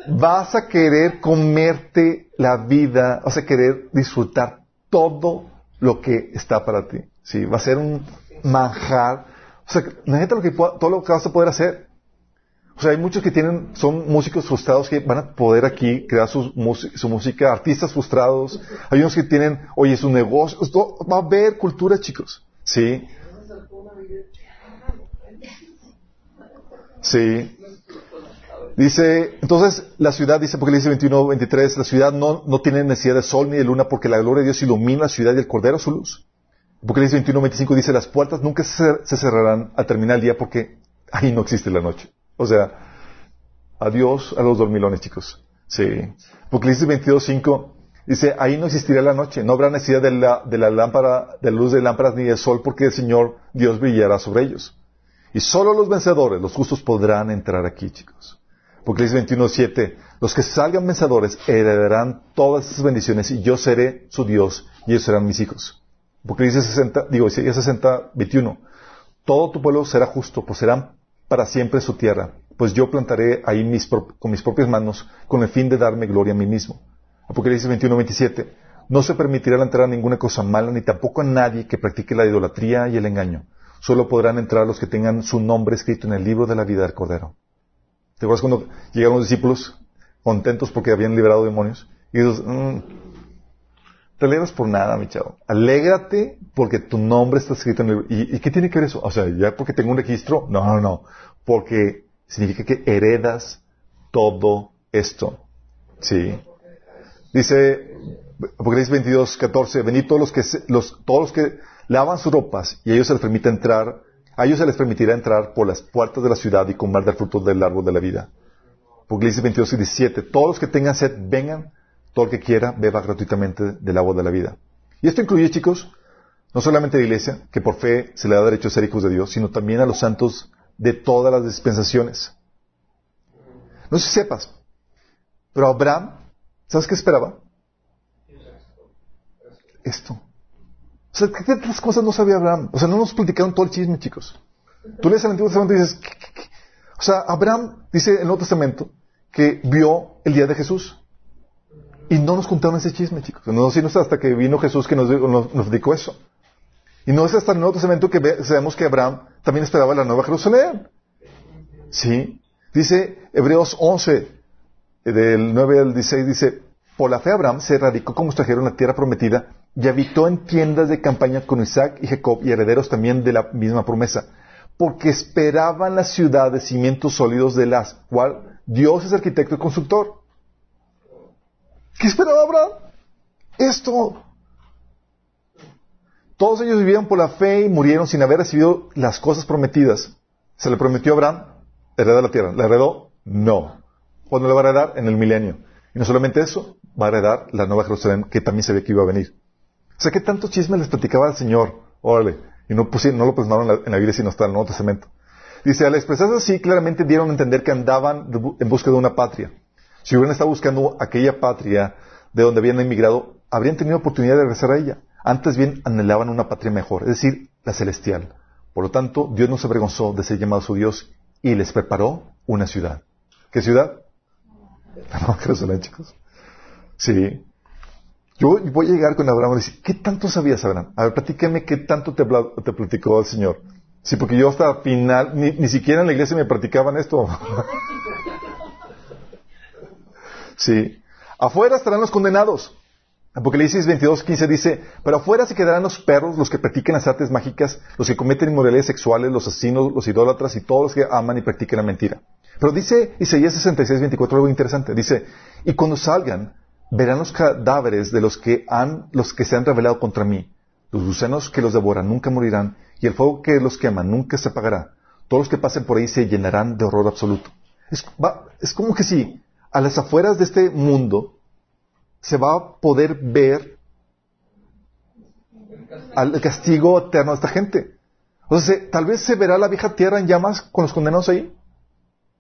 vas a querer comerte la vida, vas a querer disfrutar todo lo que está para ti. Sí, va a ser un manjar. O sea, imagínate lo que, todo lo que vas a poder hacer. O sea, hay muchos que tienen, son músicos frustrados que van a poder aquí crear su, su música, artistas frustrados. Hay unos que tienen, oye, su negocio. va a haber cultura, chicos. Sí. Sí. Dice, entonces la ciudad, dice porque dice 21, 23, la ciudad no, no tiene necesidad de sol ni de luna porque la gloria de Dios ilumina la ciudad y el cordero su luz. Apocalipsis 21, 25 dice, las puertas nunca se, cerrarán al terminar el día porque ahí no existe la noche. O sea, adiós a los dormilones, chicos. Sí. Apocalipsis 22, 5 dice, ahí no existirá la noche, no habrá necesidad de la, de la lámpara, de la luz de lámparas ni del sol porque el Señor Dios brillará sobre ellos. Y solo los vencedores, los justos, podrán entrar aquí, chicos. Apocalipsis 21, 7. Los que salgan vencedores heredarán todas esas bendiciones y yo seré su Dios y ellos serán mis hijos. Apocalipsis 60, digo, 60, 21. Todo tu pueblo será justo, pues serán para siempre su tierra, pues yo plantaré ahí mis con mis propias manos con el fin de darme gloria a mí mismo. Apocalipsis 21, 27. No se permitirá la entrada a ninguna cosa mala, ni tampoco a nadie que practique la idolatría y el engaño. Solo podrán entrar los que tengan su nombre escrito en el libro de la vida del Cordero. ¿Te acuerdas cuando llegaron los discípulos contentos porque habían liberado demonios? Y ellos, mm, te alegras por nada, mi chavo. Alégrate porque tu nombre está escrito en el libro. ¿Y, qué tiene que ver eso? O sea, ya porque tengo un registro. No, no, no. Porque significa que heredas todo esto. Sí. Dice Apocalipsis 22, 14, venid todos los que, los, todos los que lavan sus ropas y a ellos se les permite entrar a ellos se les permitirá entrar por las puertas de la ciudad y comer del fruto del árbol de la vida. Apocalipsis 22 y 17. Todos los que tengan sed, vengan. Todo el que quiera, beba gratuitamente del agua de la vida. Y esto incluye, chicos, no solamente a la iglesia, que por fe se le da derecho a ser hijos de Dios, sino también a los santos de todas las dispensaciones. No sé si sepas, pero Abraham, ¿sabes qué esperaba? Esto. O sea, ¿qué otras cosas no sabía Abraham? O sea, no nos platicaron todo el chisme, chicos. Tú lees el Antiguo Testamento y dices, o sea, Abraham dice en el Nuevo Testamento que vio el día de Jesús. Y no nos contaron ese chisme, chicos. No, sino hasta que vino Jesús que nos, nos, dedicó eso. Y no es hasta el Nuevo Testamento que sabemos que Abraham también esperaba la Nueva Jerusalén. ¿Sí? Dice Hebreos 11, del 9 al 16, dice, por la fe Abraham se radicó como extranjero en la tierra prometida y habitó en tiendas de campaña con Isaac y Jacob y herederos también de la misma promesa, porque esperaban la ciudad de cimientos sólidos de las cual Dios es arquitecto y constructor. ¿Qué esperaba Abraham? Esto. Todos ellos vivieron por la fe y murieron sin haber recibido las cosas prometidas. ¿Se le prometió a Abraham heredar la tierra? ¿La heredó? No. ¿Cuándo le va a heredar? En el milenio. Y no solamente eso, va a heredar la nueva Jerusalén que también se ve que iba a venir. O sea, ¿qué tantos chismes les platicaba al Señor? Órale. Y no, no lo plasmaron en la, en la sino hasta en el Nuevo Testamento. Dice, al expresarse así, claramente dieron a entender que andaban en busca de una patria. Si hubieran estado buscando aquella patria de donde habían emigrado, habrían tenido oportunidad de regresar a ella. Antes bien anhelaban una patria mejor, es decir, la celestial. Por lo tanto, Dios no se avergonzó de ser llamado su Dios y les preparó una ciudad. ¿Qué ciudad? No, Jerusalén, chicos. Sí. Yo voy a llegar con Abraham y decir, ¿qué tanto sabías, Abraham? A ver, platícame qué tanto te, platicó el Señor. Sí, porque yo hasta final, ni, ni siquiera en la iglesia me practicaban esto. sí. Afuera estarán los condenados. Apocalipsis 22, 15 dice, pero afuera se quedarán los perros, los que practican las artes mágicas, los que cometen inmoralidades sexuales, los asesinos, los idólatras y todos los que aman y practican la mentira. Pero dice Isaías 66, 24 algo interesante. Dice, y cuando salgan, verán los cadáveres de los que han, los que se han revelado contra mí. Los gusanos que los devoran nunca morirán, y el fuego que los quema nunca se apagará. Todos los que pasen por ahí se llenarán de horror absoluto. Es, es como que si a las afueras de este mundo se va a poder ver al castigo eterno de esta gente. O sea, tal vez se verá la vieja tierra en llamas con los condenados ahí.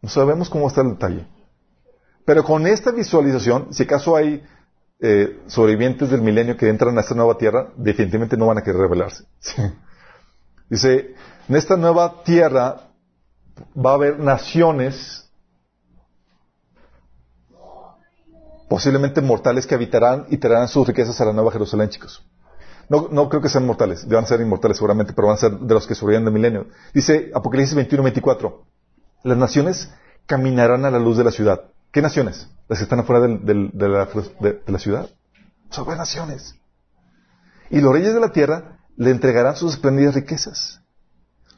No sabemos cómo está el detalle. Pero con esta visualización, si acaso hay eh, sobrevivientes del milenio que entran a esta nueva tierra, definitivamente no van a querer rebelarse. Dice, en esta nueva tierra va a haber naciones posiblemente mortales que habitarán y traerán sus riquezas a la nueva Jerusalén, chicos. No, no creo que sean mortales, van a ser inmortales seguramente, pero van a ser de los que sobreviven del milenio. Dice Apocalipsis 21, 24, las naciones caminarán a la luz de la ciudad. ¿Qué naciones? Las que están afuera de, la, ciudad. Son naciones. Y los reyes de la tierra le entregarán sus espléndidas riquezas.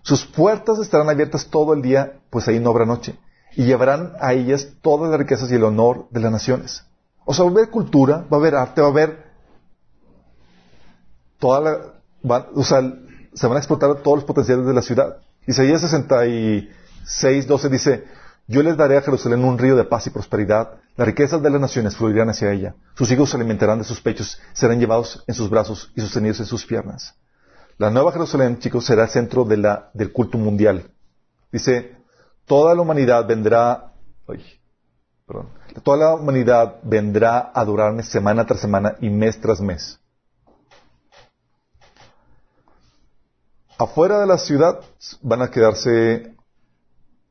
Sus puertas estarán abiertas todo el día, pues ahí no habrá noche. Y llevarán a ellas todas las riquezas y el honor de las naciones. O sea, va a haber cultura, va a haber arte, va a haber toda la, o sea, se van a explotar todos los potenciales de la ciudad. Isaías 66, 12 dice, yo les daré a Jerusalén un río de paz y prosperidad. Las riquezas de las naciones fluirán hacia ella. Sus hijos se alimentarán de sus pechos, serán llevados en sus brazos y sostenidos en sus piernas. La nueva Jerusalén, chicos, será el centro del culto mundial. Dice, toda la humanidad vendrá toda la humanidad vendrá a adorarme semana tras semana y mes tras mes. Afuera de la ciudad van a quedarse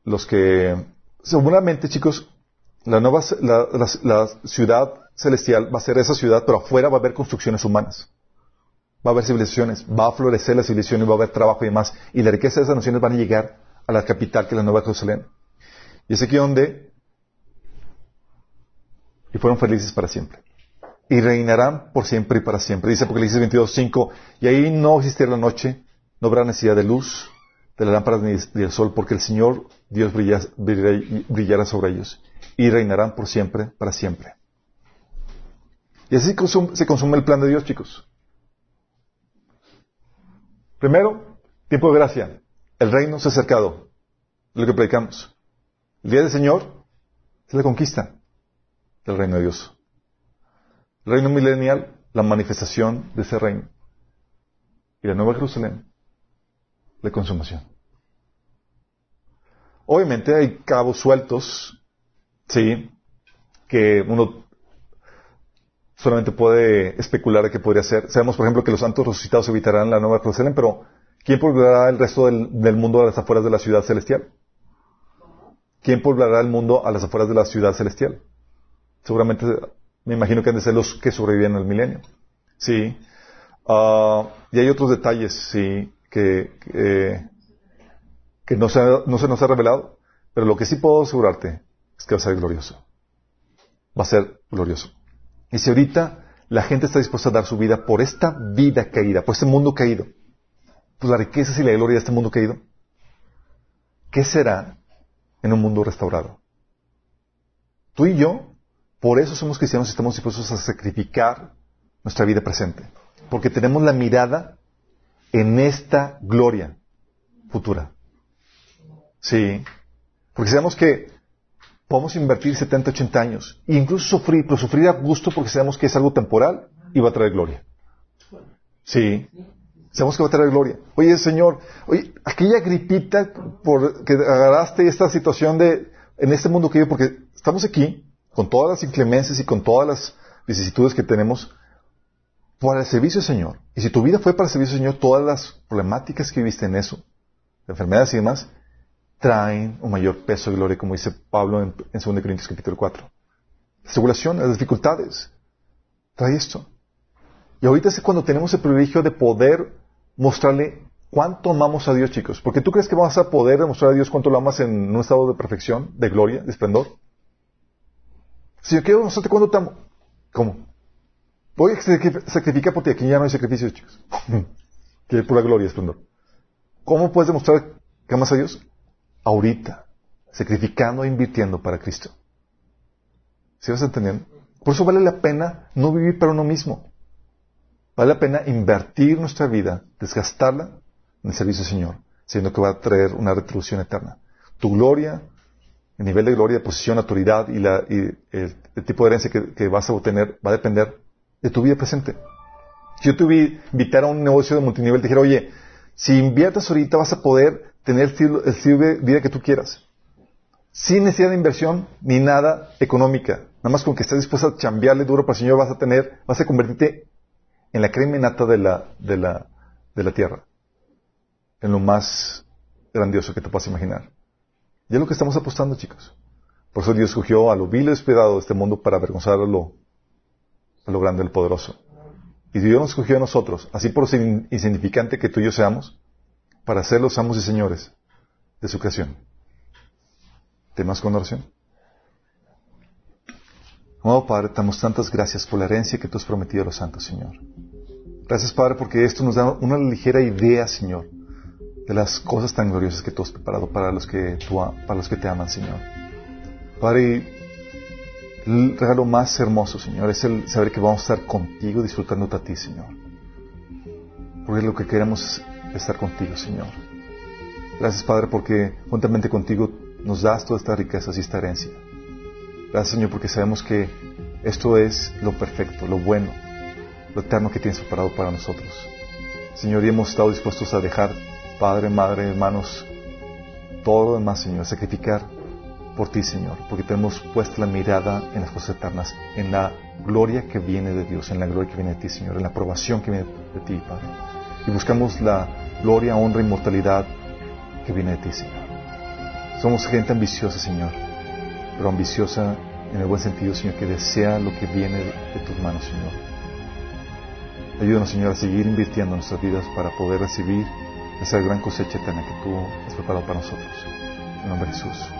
los que, seguramente chicos, la nueva, la, ciudad celestial va a ser esa ciudad, pero afuera va a haber construcciones humanas. Va a haber civilizaciones, va a florecer la civilización y va a haber trabajo y demás. Y la riqueza de esas naciones van a llegar a la capital, que es la Nueva Jerusalén. Y es aquí donde y fueron felices para siempre. Y reinarán por siempre y para siempre. Dice Apocalipsis 22, 5, y ahí no existirá la noche, no habrá necesidad de luz, de la lámpara ni del sol, porque el Señor Dios brillará sobre ellos, y reinarán por siempre, para siempre. Y así se consume el plan de Dios, chicos. Primero, tiempo de gracia. El reino se ha acercado. Lo que predicamos. El día del Señor es la conquista del reino de Dios. El reino milenial, la manifestación de ese reino. Y la Nueva Jerusalén, la consumación. Obviamente hay cabos sueltos, sí, que uno solamente puede especular de qué podría ser. Sabemos, por ejemplo, que los santos resucitados evitarán la Nueva Jerusalén, pero ¿quién poblará el resto del, del mundo a las afueras de la ciudad celestial? ¿Quién poblará el mundo a las afueras de la ciudad celestial? Seguramente me imagino que han de ser los que sobreviven al milenio. Sí. Ah, y hay otros detalles, sí, que, no, se, no se nos ha revelado. Pero lo que sí puedo asegurarte es que va a ser glorioso. Va a ser glorioso. Y si ahorita la gente está dispuesta a dar su vida por esta vida caída, por este mundo caído, pues la riqueza y la gloria de este mundo caído, ¿qué será en un mundo restaurado? Tú y yo por eso somos cristianos y estamos dispuestos a sacrificar nuestra vida presente. Porque tenemos la mirada en esta gloria futura. Sí. Porque sabemos que podemos invertir 70, 80 años e incluso sufrir, pero sufrir a gusto porque sabemos que es algo temporal y va a traer gloria. Sí. Sabemos que va a traer gloria. Oye, Señor, oye, aquella gripita que agarraste esta situación de en este mundo que yo, porque estamos aquí, con todas las inclemencias y con todas las vicisitudes que tenemos, para el servicio del Señor. Y si tu vida fue para el servicio del Señor, todas las problemáticas que viste en eso, enfermedades y demás, traen un mayor peso de gloria, como dice Pablo en, 2 Corintios capítulo 4. La tribulación, las dificultades, trae esto. Y ahorita es cuando tenemos el privilegio de poder mostrarle cuánto amamos a Dios, chicos. Porque tú crees que vas a poder demostrar a Dios cuánto lo amas en un estado de perfección, de gloria, de esplendor. Si yo quiero mostrarte cuándo te amo. ¿Cómo? Voy a sacrificar por ti. Aquí ya no hay sacrificios, chicos. que pura gloria esplendor. ¿Cómo puedes demostrar que amas a Dios? Ahorita. Sacrificando e invirtiendo para Cristo. ¿Sí vas entendiendo? Por eso vale la pena no vivir para uno mismo. Vale la pena invertir nuestra vida, desgastarla en el servicio del Señor, siendo que va a traer una retribución eterna. Tu gloria el nivel de gloria, posición, autoridad y, el, tipo de herencia que, vas a obtener va a depender de tu vida presente. Si yo te invitar a un negocio de multinivel, te dijera, oye, si inviertes ahorita vas a poder tener el estilo de vida que tú quieras. Sin necesidad de inversión ni nada económica. Nada más con que estés dispuesto a chambearle duro para el Señor vas a tener, vas a convertirte en la crema nata de la, de la, de la tierra. En lo más grandioso que te puedas imaginar. Y es lo que estamos apostando, chicos. Por eso Dios escogió a lo vil y despedado de este mundo para avergonzar a lo, a lo grande, el poderoso. Y Dios nos escogió a nosotros, así por insignificante que tú y yo seamos, para ser los amos y señores de su creación. ¿Temas con oración? Amado Padre, te damos tantas gracias por la herencia que tú has prometido a los santos, Señor. Gracias, Padre, porque esto nos da una ligera idea, Señor, de las cosas tan gloriosas que tú has preparado para los que, tú, para los que te aman, Señor. Padre, el regalo más hermoso, Señor, es el saber que vamos a estar contigo disfrutándote a ti, Señor. Porque lo que queremos es estar contigo, Señor. Gracias, Padre, porque juntamente contigo nos das todas estas riquezas y esta herencia. Gracias, Señor, porque sabemos que esto es lo perfecto, lo bueno, lo eterno que tienes preparado para nosotros. Señor, y hemos estado dispuestos a dejar Padre, Madre, hermanos, todo lo demás, Señor, sacrificar por ti, Señor, porque tenemos puesta la mirada en las cosas eternas, en la gloria que viene de Dios, en la gloria que viene de ti, Señor, en la aprobación que viene de ti, Padre. Y buscamos la gloria, honra, inmortalidad que viene de ti, Señor. Somos gente ambiciosa, Señor, pero ambiciosa en el buen sentido, Señor, que desea lo que viene de tus manos, Señor. Ayúdanos, Señor, a seguir invirtiendo en nuestras vidas para poder recibir esa gran cosecha eterna que tú has preparado para nosotros. En nombre de Jesús.